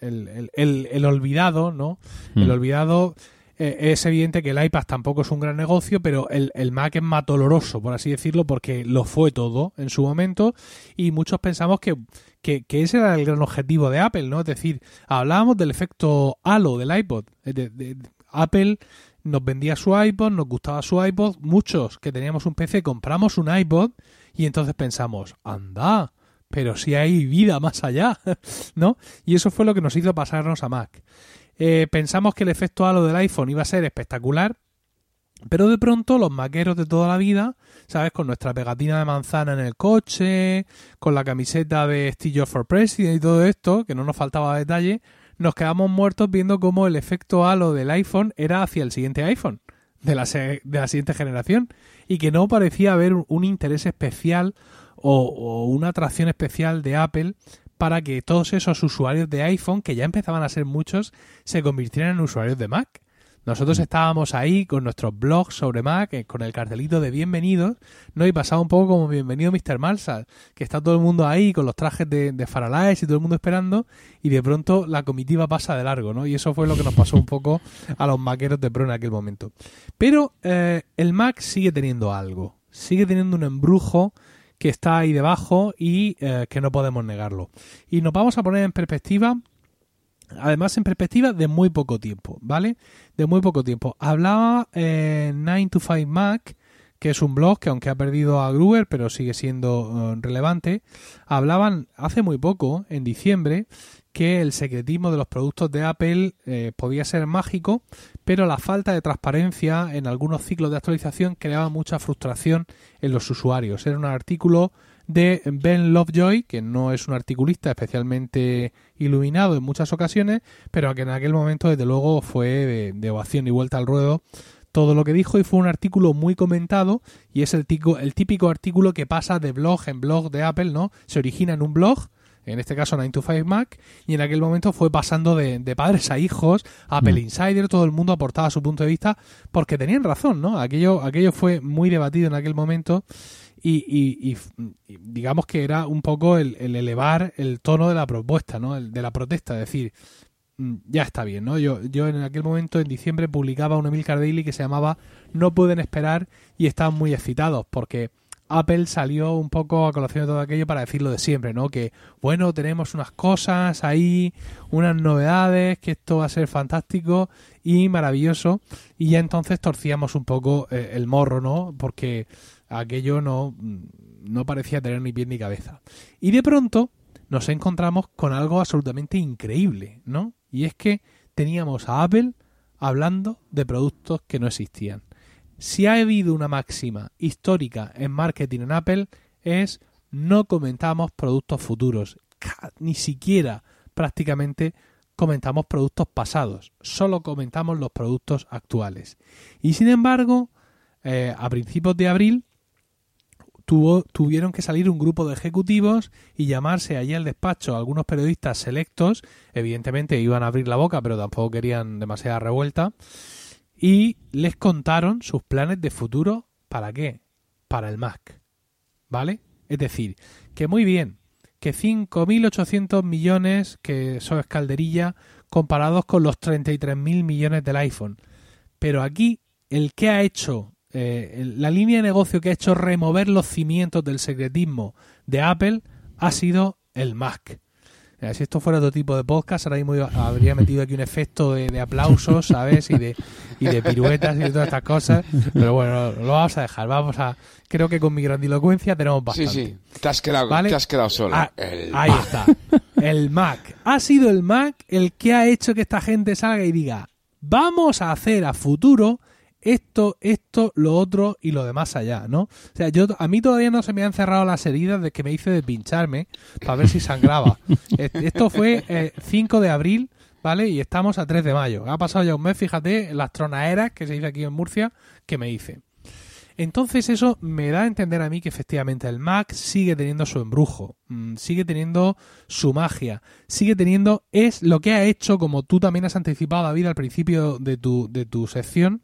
[SPEAKER 1] el, el, olvidado, ¿no? El mm. olvidado eh, es evidente que el iPad tampoco es un gran negocio, pero el, Mac es más doloroso, por así decirlo, porque lo fue todo en su momento y muchos pensamos que, que, ese era el gran objetivo de Apple, ¿no? Es decir, hablábamos del efecto halo del iPod. Apple nos vendía su iPod, nos gustaba su iPod, muchos que teníamos un PC compramos un iPod y entonces pensamos, anda, pero si hay vida más allá, *laughs* ¿no? Y eso fue lo que nos hizo pasarnos a Mac. Eh, pensamos que el efecto halo del iPhone iba a ser espectacular, pero de pronto los maqueros de toda la vida, ¿sabes? Con nuestra pegatina de manzana en el coche, con la camiseta de Steve for President y todo esto, que no nos faltaba detalle, nos quedamos muertos viendo cómo el efecto halo del iPhone era hacia el siguiente iPhone de la, de la siguiente generación y que no parecía haber un interés especial o una atracción especial de Apple para que todos esos usuarios de iPhone, que ya empezaban a ser muchos, se convirtieran en usuarios de Mac. Nosotros mm. estábamos ahí con nuestros blogs sobre Mac, eh, con el cartelito de bienvenidos, ¿no? Y pasaba un poco como bienvenido Mr. Marsal, que está todo el mundo ahí con los trajes de, de Faralaes y todo el mundo esperando, y de pronto la comitiva pasa de largo, ¿no? Y eso fue lo que nos pasó un poco a los maqueros de Pro en aquel momento. Pero eh, el Mac sigue teniendo algo, sigue teniendo un embrujo que está ahí debajo y eh, que no podemos negarlo. Y nos vamos a poner en perspectiva, además en perspectiva de muy poco tiempo, ¿vale? De muy poco tiempo. Hablaba eh, 9 to 5 Mac, que es un blog que aunque ha perdido a Gruber, pero sigue siendo eh, relevante, hablaban hace muy poco, en diciembre, que el secretismo de los productos de Apple eh, podía ser mágico, pero la falta de transparencia en algunos ciclos de actualización creaba mucha frustración en los usuarios. Era un artículo de Ben Lovejoy, que no es un articulista especialmente iluminado en muchas ocasiones, pero que en aquel momento desde luego fue de, ovación y vuelta al ruedo todo lo que dijo y fue un artículo muy comentado y es el típico, el típico artículo que pasa de blog en blog de Apple, ¿no? Se origina en un blog en este caso 9 to 5 Mac, y en aquel momento fue pasando de, padres a hijos, Apple mm. Insider, todo el mundo aportaba su punto de vista, porque tenían razón, ¿no? Aquello, aquello fue muy debatido en aquel momento. Y, digamos que era un poco el, elevar el tono de la propuesta, ¿no? El, de la protesta, es decir, mm, ya está bien, ¿no? Yo, yo en aquel momento, en diciembre, publicaba un Emil Daily que se llamaba No pueden esperar y estaban muy excitados porque Apple salió un poco a colación de todo aquello para decirlo de siempre, ¿no? Que, bueno, tenemos unas cosas ahí, unas novedades, que esto va a ser fantástico y maravilloso. Y ya entonces torcíamos un poco eh, el morro, ¿no? Porque aquello no, no parecía tener ni pie ni cabeza. Y de pronto nos encontramos con algo absolutamente increíble, ¿no? Y es que teníamos a Apple hablando de productos que no existían. Si ha habido una máxima histórica en marketing en Apple es no comentamos productos futuros, ni siquiera prácticamente comentamos productos pasados, solo comentamos los productos actuales. Y sin embargo, eh, a principios de abril tuvieron que salir un grupo de ejecutivos y llamarse allí al despacho a algunos periodistas selectos, evidentemente iban a abrir la boca, pero tampoco querían demasiada revuelta, y les contaron sus planes de futuro. ¿Para qué? Para el Mac. ¿Vale? Es decir, que muy bien, que 5.800 millones, que eso es calderilla, comparados con los 33.000 millones del iPhone. Pero aquí, el que ha hecho, eh, la línea de negocio que ha hecho remover los cimientos del secretismo de Apple ha sido el Mac. Si esto fuera otro tipo de podcast, ahora mismo habría metido aquí un efecto de, aplausos, ¿sabes? Y de, y de piruetas y de todas estas cosas. Pero bueno, lo vamos a dejar. Vamos a. Creo que con mi grandilocuencia tenemos bastante.
[SPEAKER 2] Sí, sí. Te has quedado, te has quedado solo.
[SPEAKER 1] Ah, ahí está. El Mac. Ha sido el Mac el que ha hecho que esta gente salga y diga: Vamos a hacer a futuro esto, esto, lo otro y lo demás allá, ¿no? O sea, yo a mí todavía no se me han cerrado las heridas de que me hice de pincharme para ver si sangraba. *laughs* esto fue 5 eh, de abril, ¿vale? Y estamos a 3 de mayo. Ha pasado ya un mes, fíjate, las tronaeras que se dice aquí en Murcia, que me hice. Entonces eso me da a entender a mí que efectivamente el Mac sigue teniendo su embrujo, mm, sigue teniendo su magia, sigue teniendo, es lo que ha hecho, como tú también has anticipado, David, al principio de tu, de tu sección,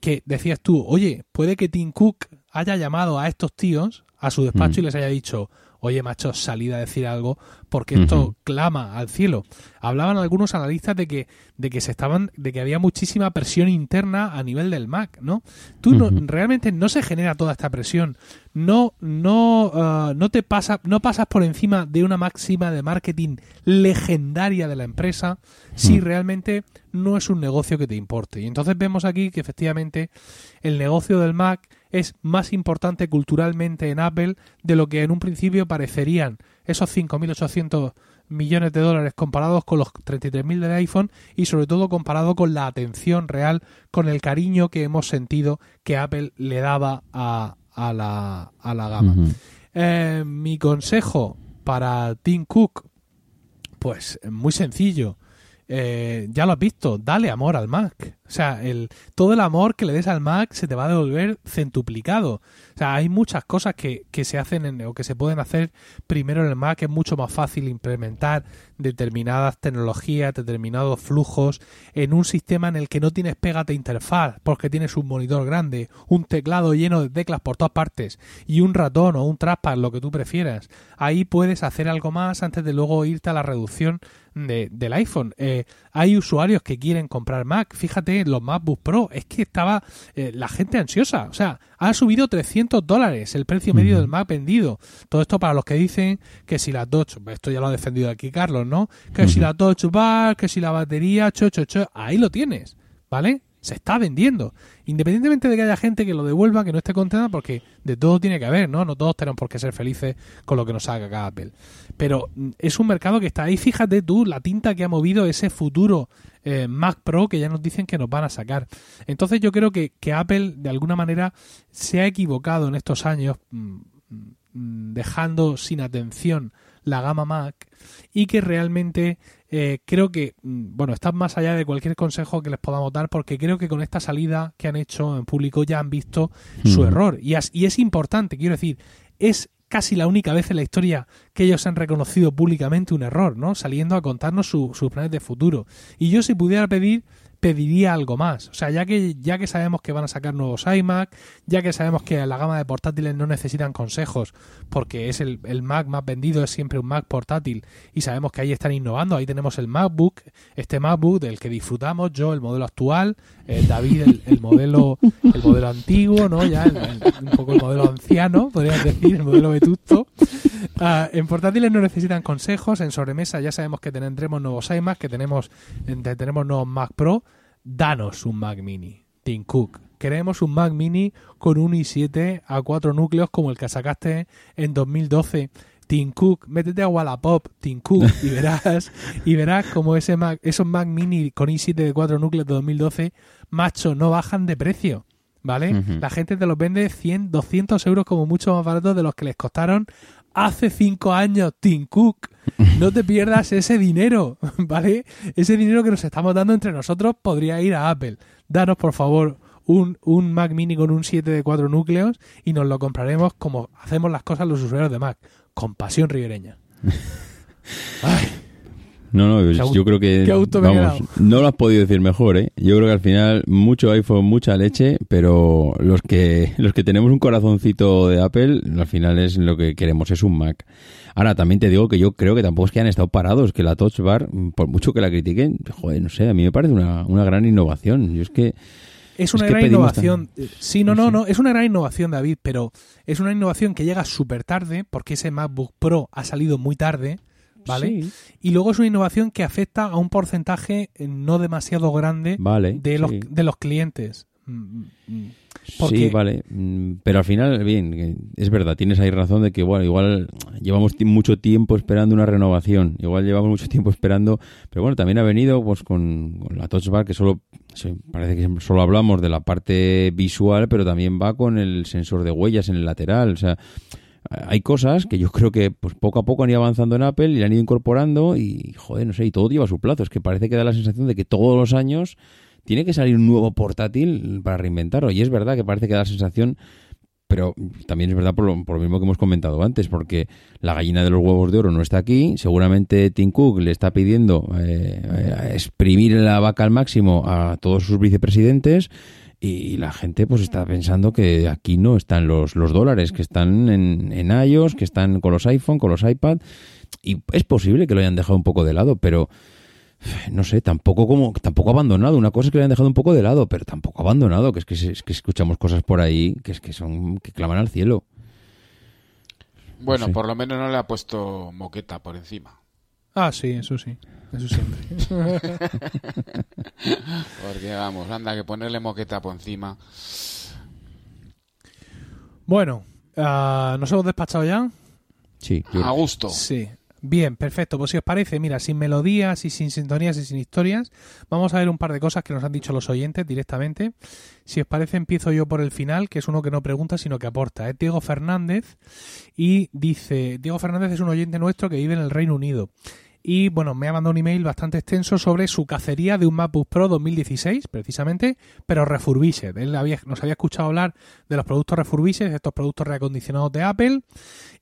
[SPEAKER 1] que decías tú, oye, puede que Tim Cook haya llamado a estos tíos a su despacho y mm. les haya dicho, oye macho, salid a decir algo porque esto clama al cielo. Hablaban algunos analistas de que, de que se estaban, de que había muchísima presión interna a nivel del Mac, ¿no? Tú no, realmente no se genera toda esta presión. No, no, ah, no te pasa, no pasas por encima de una máxima de marketing legendaria de la empresa si realmente no es un negocio que te importe. Y entonces vemos aquí que efectivamente el negocio del Mac es más importante culturalmente en Apple de lo que en un principio parecerían esos 5.800 millones de dólares comparados con los 33.000 del iPhone y sobre todo comparado con la atención real, con el cariño que hemos sentido que Apple le daba a, a, la, a la gama. Eh, mi consejo para Tim Cook, pues muy sencillo. Eh, ya lo has visto, dale amor al Mac. O sea, el, todo el amor que le des al Mac se te va a devolver centuplicado. O sea, hay muchas cosas que, que se hacen en, o que se pueden hacer primero en el Mac. Es mucho más fácil implementar determinadas tecnologías, determinados flujos en un sistema en el que no tienes pega de interfaz porque tienes un monitor grande, un teclado lleno de teclas por todas partes y un ratón o un trackpad, lo que tú prefieras. Ahí puedes hacer algo más antes de luego irte a la reducción de, del iPhone. Eh, hay usuarios que quieren comprar Mac. Fíjate, los MacBook Pro. Es que estaba eh, la gente ansiosa. O sea, ha subido 300 dólares el precio medio del Mac vendido. Todo esto para los que dicen que si la Touch, esto ya lo ha defendido aquí Carlos, ¿no? Que si la Touch Bar, que si la batería, cho, cho, cho. Ahí lo tienes. ¿Vale? Se está vendiendo. Independientemente de que haya gente que lo devuelva, que no esté contenta, porque de todo tiene que haber, ¿no? No todos tenemos por qué ser felices con lo que nos haga cada Apple. Pero mm, es un mercado que está ahí. Fíjate tú la tinta que ha movido ese futuro eh, Mac Pro que ya nos dicen que nos van a sacar. Entonces yo creo que, Apple de alguna manera se ha equivocado en estos años mm, mm, dejando sin atención la gama Mac y que realmente eh, creo que, mm, bueno, está más allá de cualquier consejo que les podamos dar porque creo que con esta salida que han hecho en público ya han visto su error. Y es, y es importante, quiero decir, es casi la única vez en la historia que ellos han reconocido públicamente un error, ¿no? Saliendo a contarnos sus planes de futuro. Y yo si pudiera pedir, pediría algo más. O sea, ya que, ya que sabemos que van a sacar nuevos iMac, ya que sabemos que la gama de portátiles no necesitan consejos, porque es el, el Mac más vendido, es siempre un Mac portátil, y sabemos que ahí están innovando, ahí tenemos el MacBook, este MacBook del que disfrutamos, yo el modelo actual, eh, David el, modelo el modelo antiguo, ¿no? Ya un poco el modelo anciano, podrías decir, el modelo vetusto. Ah, en portátiles no necesitan consejos, en sobremesa ya sabemos que tendremos nuevos iMac, que tenemos, tenemos nuevos Mac Pro, danos un Mac Mini, Tim Cook. Queremos un Mac Mini con un i7 a cuatro núcleos como el que sacaste en 2012. Tim Cook, métete a Wallapop, Tim Cook, *laughs* y verás, y verás como ese Mac, esos Mac Mini con i7 de cuatro núcleos de 2012, macho, no bajan de precio. ¿Vale? La gente te los vende 100, 200 euros como mucho más baratos de los que les costaron hace cinco años, Tim Cook. No te pierdas ese dinero, *laughs* ¿vale? Ese dinero que nos estamos dando entre nosotros podría ir a Apple. Danos, por favor, un, un Mac mini con un 7 de 4 núcleos y nos lo compraremos como hacemos las cosas los usuarios de Mac, con pasión ribereña. *laughs*
[SPEAKER 3] Ay. No, no, yo creo que vamos, no lo has podido decir mejor, ¿eh? Yo creo que al final mucho iPhone, mucha leche, pero los que los que tenemos un corazoncito de Apple, al final es lo que queremos, es un Mac. Ahora también te digo que yo creo que tampoco es que han estado parados, que la Touch Bar, por mucho que la critiquen, joder, no sé, a mí me parece una, una gran innovación. Yo es que
[SPEAKER 1] es una gran innovación. Sí, no, no, no, es una gran innovación, David, pero es una innovación que llega súper tarde, porque ese MacBook Pro ha salido muy tarde. ¿Vale? Y luego es una innovación que afecta a un porcentaje eh, no demasiado grande de, los, de los clientes. Mm, mm,
[SPEAKER 3] mm. Sí, vale. Pero al final, bien, es verdad, tienes ahí razón de que bueno, igual llevamos mucho tiempo esperando una renovación, igual llevamos mucho tiempo esperando, pero bueno, también ha venido pues con, la Touch Bar, que solo parece que solo hablamos de la parte visual, pero también va con el sensor de huellas en el lateral, o sea, hay cosas que yo creo que pues poco a poco han ido avanzando en Apple y han ido incorporando y, joder, no sé, y todo lleva su plazo. Es que parece que da la sensación de que todos los años tiene que salir un nuevo portátil para reinventarlo. Y es verdad que parece que da la sensación, pero también es verdad por lo, mismo que hemos comentado antes, porque la gallina de los huevos de oro no está aquí. Seguramente Tim Cook le está pidiendo eh, exprimir la vaca al máximo a todos sus vicepresidentes y la gente pues está pensando que aquí no están los, los dólares, que están en, en iOS, que están con los iPhone, con los iPad, y es posible que lo hayan dejado un poco de lado, pero no sé, tampoco como tampoco abandonado. Una cosa es que lo hayan dejado un poco de lado, pero tampoco abandonado, que es que, es que escuchamos cosas por ahí que es que son que claman al cielo.
[SPEAKER 2] Bueno, por lo menos no le ha puesto moqueta por encima.
[SPEAKER 1] Ah, sí, eso sí. Eso siempre. *laughs*
[SPEAKER 2] Porque vamos, anda que ponerle moqueta por encima.
[SPEAKER 1] Bueno, uh, ¿nos hemos despachado ya?
[SPEAKER 3] Sí.
[SPEAKER 2] A gusto.
[SPEAKER 1] Sí. Bien, perfecto. Pues si os parece, mira, sin melodías y sin sintonías y sin historias, vamos a ver un par de cosas que nos han dicho los oyentes directamente. Si os parece, empiezo yo por el final, que es uno que no pregunta, sino que aporta. Es Diego Fernández y dice, Diego Fernández es un oyente nuestro que vive en el Reino Unido y bueno, me ha mandado un email bastante extenso sobre su cacería de un MacBook Pro 2016, precisamente, pero refurbished. Él había, nos había escuchado hablar de los productos refurbished, de estos productos reacondicionados de Apple,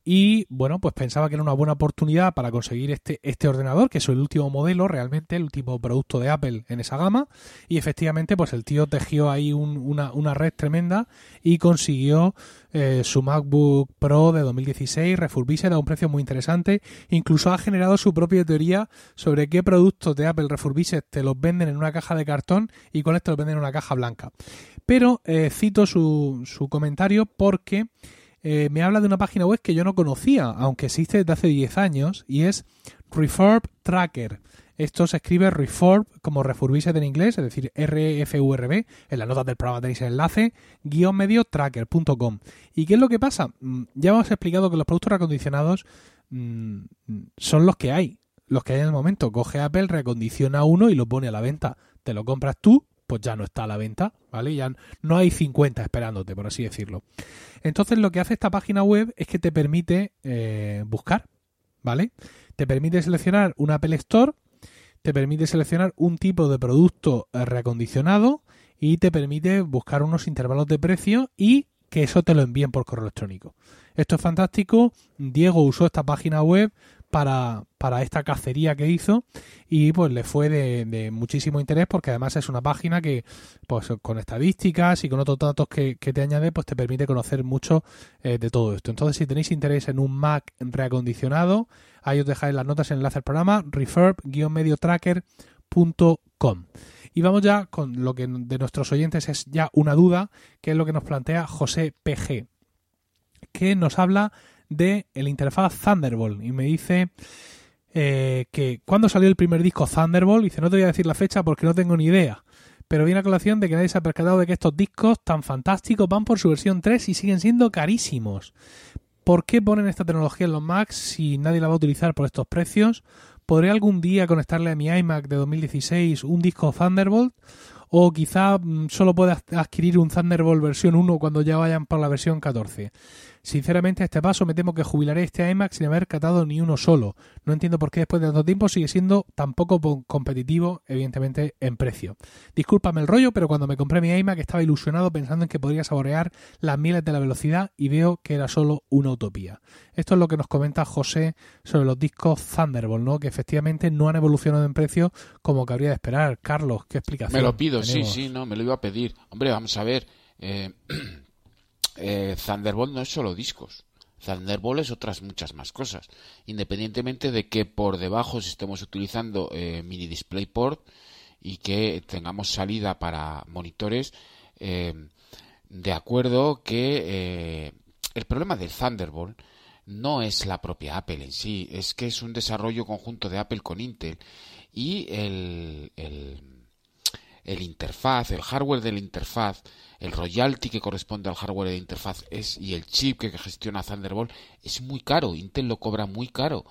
[SPEAKER 1] y bueno, pues pensaba que era una buena oportunidad para conseguir este, este ordenador, que es el último modelo, realmente el último producto de Apple en esa gama. Y efectivamente, pues el tío tejió ahí una, una, red tremenda y consiguió eh, su MacBook Pro de 2016 refurbished a un precio muy interesante. Incluso ha generado su propia teoría sobre qué productos de Apple refurbished te los venden en una caja de cartón y cuáles te los venden en una caja blanca. Pero eh, cito su, su comentario porque eh, me habla de una página web que yo no conocía, aunque existe desde hace 10 años, y es Refurb Tracker. Esto se escribe Refurb como refurbished en inglés, es decir, R-F-U-R-B. En las notas del programa tenéis el enlace, guion medio tracker.com. ¿Y qué es lo que pasa? Mm, ya hemos explicado que los productos reacondicionados mm, son los que hay, los que hay en el momento. Coge Apple, reacondiciona uno y lo pone a la venta. Te lo compras tú, pues ya no está a la venta, ¿vale? Ya no hay 50 esperándote, por así decirlo. Entonces lo que hace esta página web es que te permite eh, buscar, ¿vale? Te permite seleccionar un Apple Store, te permite seleccionar un tipo de producto eh, reacondicionado y te permite buscar unos intervalos de precio y que eso te lo envíen por correo electrónico. Esto es fantástico. Diego usó esta página web para, para esta cacería que hizo y pues le fue de, muchísimo interés porque además es una página que pues con estadísticas y con otros datos que, te añade pues te permite conocer mucho eh, de todo esto. Entonces si tenéis interés en un Mac reacondicionado, ahí os dejáis las notas en el enlace del programa refurb-mediotracker.com. Y vamos ya con lo que de nuestros oyentes es ya una duda, que es lo que nos plantea José PG, que nos habla de el interfaz Thunderbolt y me dice eh, que cuando salió el primer disco Thunderbolt, dice no te voy a decir la fecha porque no tengo ni idea, pero viene a colación de que nadie se ha percatado de que estos discos tan fantásticos van por su versión 3 y siguen siendo carísimos. ¿Por qué ponen esta tecnología en los Macs si nadie la va a utilizar por estos precios? ¿Podré algún día conectarle a mi iMac de 2016 un disco Thunderbolt? o quizá mm, solo puedas adquirir un Thunderbolt versión 1 cuando ya vayan por la versión 14. Sinceramente, a este paso me temo que jubilaré este iMac sin haber catado ni uno solo. No entiendo por qué después de tanto tiempo sigue siendo tan poco competitivo, evidentemente, en precio. Discúlpame el rollo, pero cuando me compré mi iMac estaba ilusionado pensando en que podría saborear las miles de la velocidad y veo que era solo una utopía. Esto es lo que nos comenta José sobre los discos Thunderbolt, ¿no? Que efectivamente no han evolucionado en precio como cabría de esperar. Carlos, ¿qué explicación?
[SPEAKER 2] Me lo pido, sí, sí, no, me lo iba a pedir. Hombre, vamos a ver. Eh, *clears throat* eh, Thunderbolt no es solo discos. Thunderbolt es otras muchas más cosas. Independientemente de que por debajo estemos utilizando eh, mini DisplayPort y que tengamos salida para monitores, eh, de acuerdo que el problema del Thunderbolt no es la propia Apple en sí, es que es un desarrollo conjunto de Apple con Intel y el, el, el interfaz, el hardware de la interfaz el royalty que corresponde al hardware de interfaz es y el chip que gestiona Thunderbolt es muy caro, Intel lo cobra muy caro.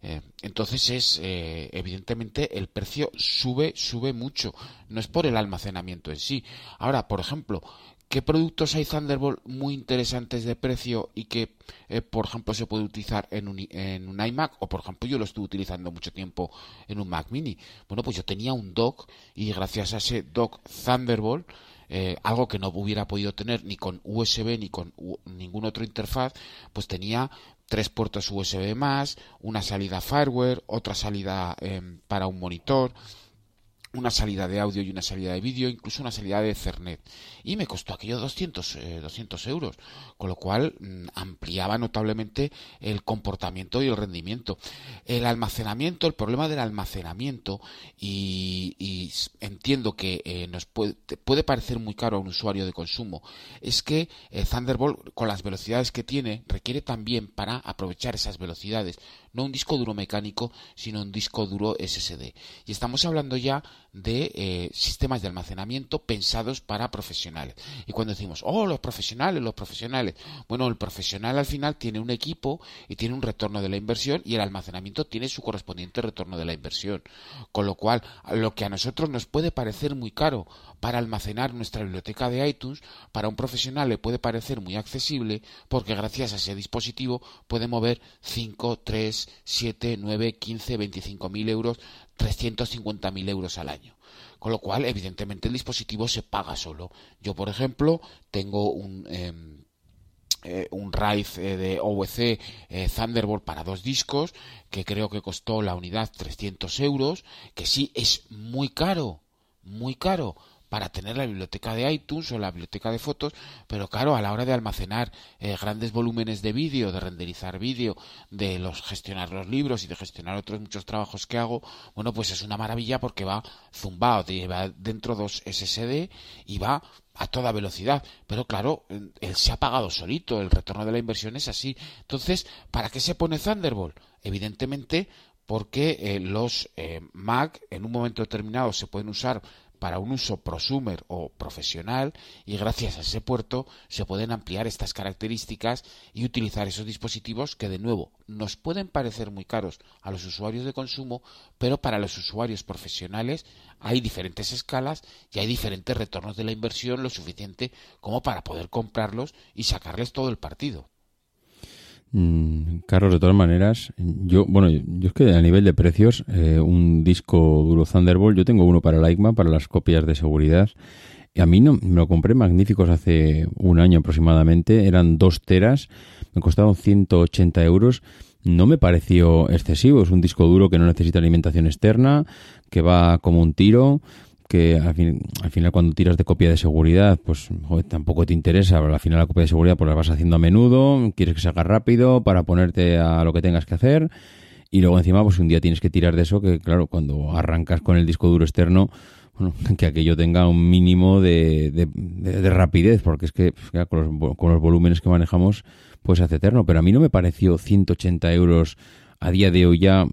[SPEAKER 2] Eh, entonces es eh, evidentemente el precio sube sube mucho no es por el almacenamiento en sí ahora por ejemplo qué productos hay Thunderbolt muy interesantes de precio y que eh, por ejemplo se puede utilizar en un, en un iMac o por ejemplo yo lo estuve utilizando mucho tiempo en un Mac Mini bueno pues yo tenía un dock y gracias a ese dock Thunderbolt eh, algo que no hubiera podido tener ni con USB ni con ningún otro interfaz, pues tenía tres puertos USB más, una salida fireware, otra salida em, para un monitor, una salida de audio y una salida de vídeo, incluso una salida de Ethernet. Y me costó aquello 200, 200 eh, euros, con lo cual mm, ampliaba notablemente el comportamiento y el rendimiento. El almacenamiento, el problema del almacenamiento, y, entiendo que eh, nos puede, puede, parecer muy caro a un usuario de consumo, es que el Thunderbolt, con las velocidades que tiene, requiere también para aprovechar esas velocidades, no un disco duro mecánico, sino un disco duro SSD. Y estamos hablando ya de eh, sistemas de almacenamiento pensados para profesionales. Y cuando decimos, oh, los profesionales, los profesionales, bueno, el profesional al final tiene un equipo y tiene un retorno de la inversión y el almacenamiento tiene su correspondiente retorno de la inversión. Con lo cual, lo que a nosotros nos puede parecer muy caro para almacenar nuestra biblioteca de iTunes, para un profesional le puede parecer muy accesible porque gracias a ese dispositivo puede mover 5, 3, 7, 9, 15, 25 mil euros 350.000 euros al año. Con lo cual, evidentemente, el dispositivo se paga solo. Yo, por ejemplo, tengo un, em, eh, un RAID eh, de OVC eh, Thunderbolt para dos discos, que creo que costó la unidad 300 euros, que sí es muy caro, muy caro, para tener la biblioteca de iTunes o la biblioteca de fotos, pero claro, a la hora de almacenar eh, grandes volúmenes de vídeo, de renderizar vídeo, de los gestionar los libros y de gestionar otros muchos trabajos que hago, bueno, pues es una maravilla porque va zumbado, va dentro dos SSD y va a toda velocidad. Pero claro, él se ha pagado solito, el retorno de la inversión es así. Entonces, ¿para qué se pone Thunderbolt? Evidentemente, porque eh, los eh, Mac en un momento determinado se pueden usar para un uso prosumer o profesional y gracias a ese puerto se pueden ampliar estas características y utilizar esos dispositivos que de nuevo nos pueden parecer muy caros a los usuarios de consumo, pero para los usuarios profesionales hay diferentes escalas y hay diferentes retornos de la inversión lo suficiente como para poder comprarlos y sacarles todo el partido.
[SPEAKER 3] Mm, Carlos, de todas maneras, yo, bueno, yo es que a nivel de precios, eh, un disco duro Thunderbolt, yo tengo uno para la ICMA, para las copias de seguridad. Y a mí no, me lo compré magníficos hace un año aproximadamente, eran dos teras, me costaron 180 euros no me pareció excesivo. Es un disco duro que no necesita alimentación externa, que va como un tiro, que al, fin, al final cuando tiras de copia de seguridad, pues tampoco te interesa, pero al final la copia de seguridad pues la vas haciendo a menudo, quieres que se haga rápido para ponerte a lo que tengas que hacer. Y luego encima, pues un día tienes que tirar de eso, que claro, cuando arrancas con el disco duro externo, bueno, *laughs* que aquello tenga un mínimo de, de, rapidez, porque es que con, los, con, los, volúmenes que manejamos, pues hace eterno. Pero a mí no me pareció 180 euros a día de hoy ya,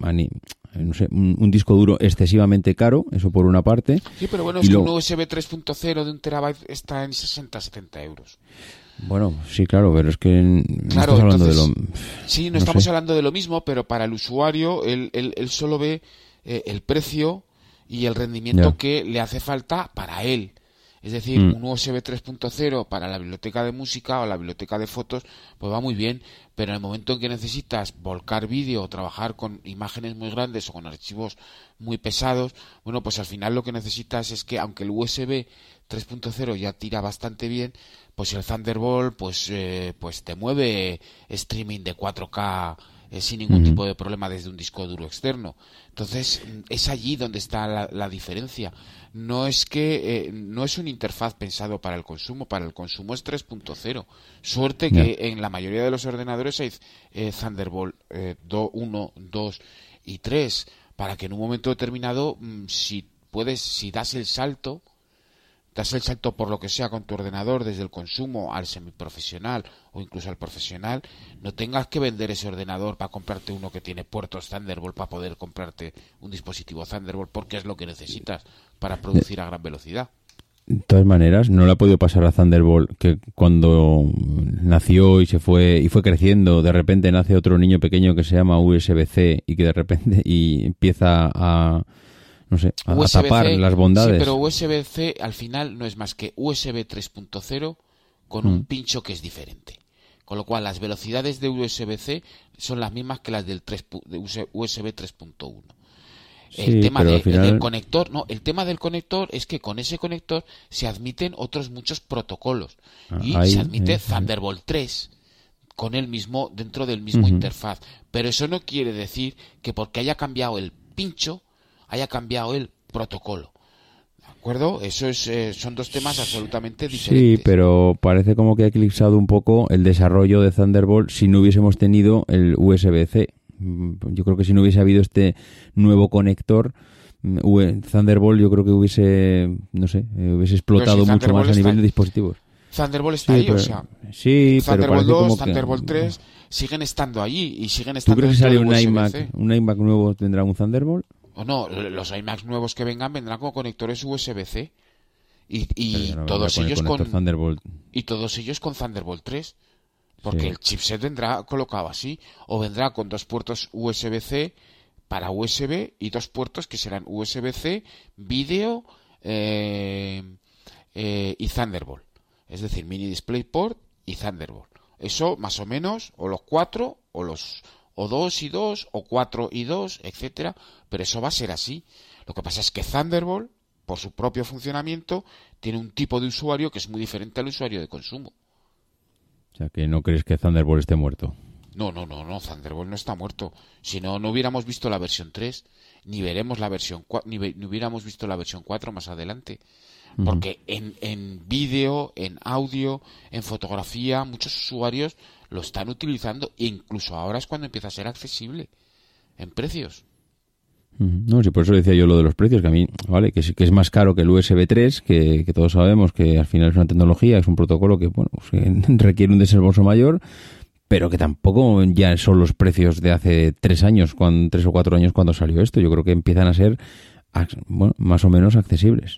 [SPEAKER 3] no sé, un, disco duro excesivamente caro, eso por una parte.
[SPEAKER 2] Sí, pero bueno, es que un USB 3.0 de un terabyte está en 60-70 euros.
[SPEAKER 3] Bueno, sí, claro, pero es que no estamos hablando de lo
[SPEAKER 2] Sí, no, estamos hablando de lo mismo, pero para el usuario él, él, él solo ve eh, el precio y el rendimiento que le hace falta para él. Es decir, mm. un USB 3.0 para la biblioteca de música o la biblioteca de fotos, pues va muy bien, pero en el momento en que necesitas volcar vídeo o trabajar con imágenes muy grandes o con archivos muy pesados, bueno, pues al final lo que necesitas es que aunque el USB 3.0 ya tira bastante bien, pues el Thunderbolt pues, eh, pues te mueve streaming de 4K eh, sin ningún tipo de problema desde un disco duro externo. Entonces, es allí donde está la, diferencia. No es que eh, no es una interfaz pensado para el consumo, para el consumo es 3.0. Suerte que en la mayoría de los ordenadores hay eh, Thunderbolt 1, 2 y 3 para que en un momento determinado mm, si puedes si das el salto das el salto por lo que sea con tu ordenador desde el consumo al semiprofesional o incluso al profesional, no tengas que vender ese ordenador para comprarte uno que tiene puertos Thunderbolt para poder comprarte un dispositivo Thunderbolt porque es lo que necesitas para producir a gran velocidad.
[SPEAKER 3] De todas maneras, no le ha podido pasar a Thunderbolt que cuando nació y se fue y fue creciendo, de repente nace otro niño pequeño que se llama USB-C y que de repente y empieza a no sé, a, tapar las bondades. Sí,
[SPEAKER 2] pero USB-C al final no es más que USB 3.0 con un mm. pincho que es diferente. Con lo cual las velocidades de USB-C son las mismas que las del 3, de USB 3.1. El tema del conector, no, el tema del conector es que con ese conector se admiten otros muchos protocolos ah, y se admite Thunderbolt 3 con el mismo dentro del mismo interfaz, pero eso no quiere decir que porque haya cambiado el pincho haya cambiado el protocolo. ¿De acuerdo? Eso es, eh, son dos temas absolutamente diferentes.
[SPEAKER 3] Sí, pero parece como que ha eclipsado un poco el desarrollo de Thunderbolt si no hubiésemos tenido el USB-C. Mm, yo creo que si no hubiese habido este nuevo conector, mm, Thunderbolt yo creo que hubiese, no sé, eh, hubiese explotado mucho más a nivel de dispositivos.
[SPEAKER 2] Thunderbolt está ahí, o sea.
[SPEAKER 3] Sí,
[SPEAKER 2] Thunderbolt 2, Thunderbolt 3 siguen estando allí y siguen estando
[SPEAKER 3] ¿Tú crees que sale un iMac, un iMac nuevo tendrá un Thunderbolt?
[SPEAKER 2] O no, los iMacs nuevos que vengan vendrán con conectores USB-C. Y, todos ellos con
[SPEAKER 3] Thunderbolt.
[SPEAKER 2] y todos ellos con Thunderbolt 3 porque el chipset vendrá colocado así o vendrá con dos puertos USB-C para USB y dos puertos que serán USB-C, vídeo eh, eh, y Thunderbolt es decir, mini DisplayPort y Thunderbolt eso más o menos o los cuatro o los o dos y dos, o cuatro y dos, etcétera, pero eso va a ser así. Lo que pasa es que Thunderbolt, por su propio funcionamiento, tiene un tipo de usuario que es muy diferente al usuario de consumo.
[SPEAKER 3] O sea, que no crees que Thunderbolt esté muerto.
[SPEAKER 2] No, no, no, no, Thunderbolt no está muerto. Si no, no hubiéramos visto la versión 3, ni veremos la versión ni, ni hubiéramos visto la versión 4 más adelante. Porque en, en vídeo, en audio, en fotografía, muchos usuarios lo están utilizando e incluso ahora es cuando empieza a ser accesible en precios.
[SPEAKER 3] No, sí, por eso decía yo lo de los precios, que a mí, vale, que es, más caro que el USB 3, que, todos sabemos que al final es una tecnología, es un protocolo que, bueno, pues *laughs* requiere un desembolso mayor, pero que tampoco ya son los precios de hace tres años, cuando, tres o cuatro años cuando salió esto. Yo creo que empiezan a ser, bueno, más o menos accesibles.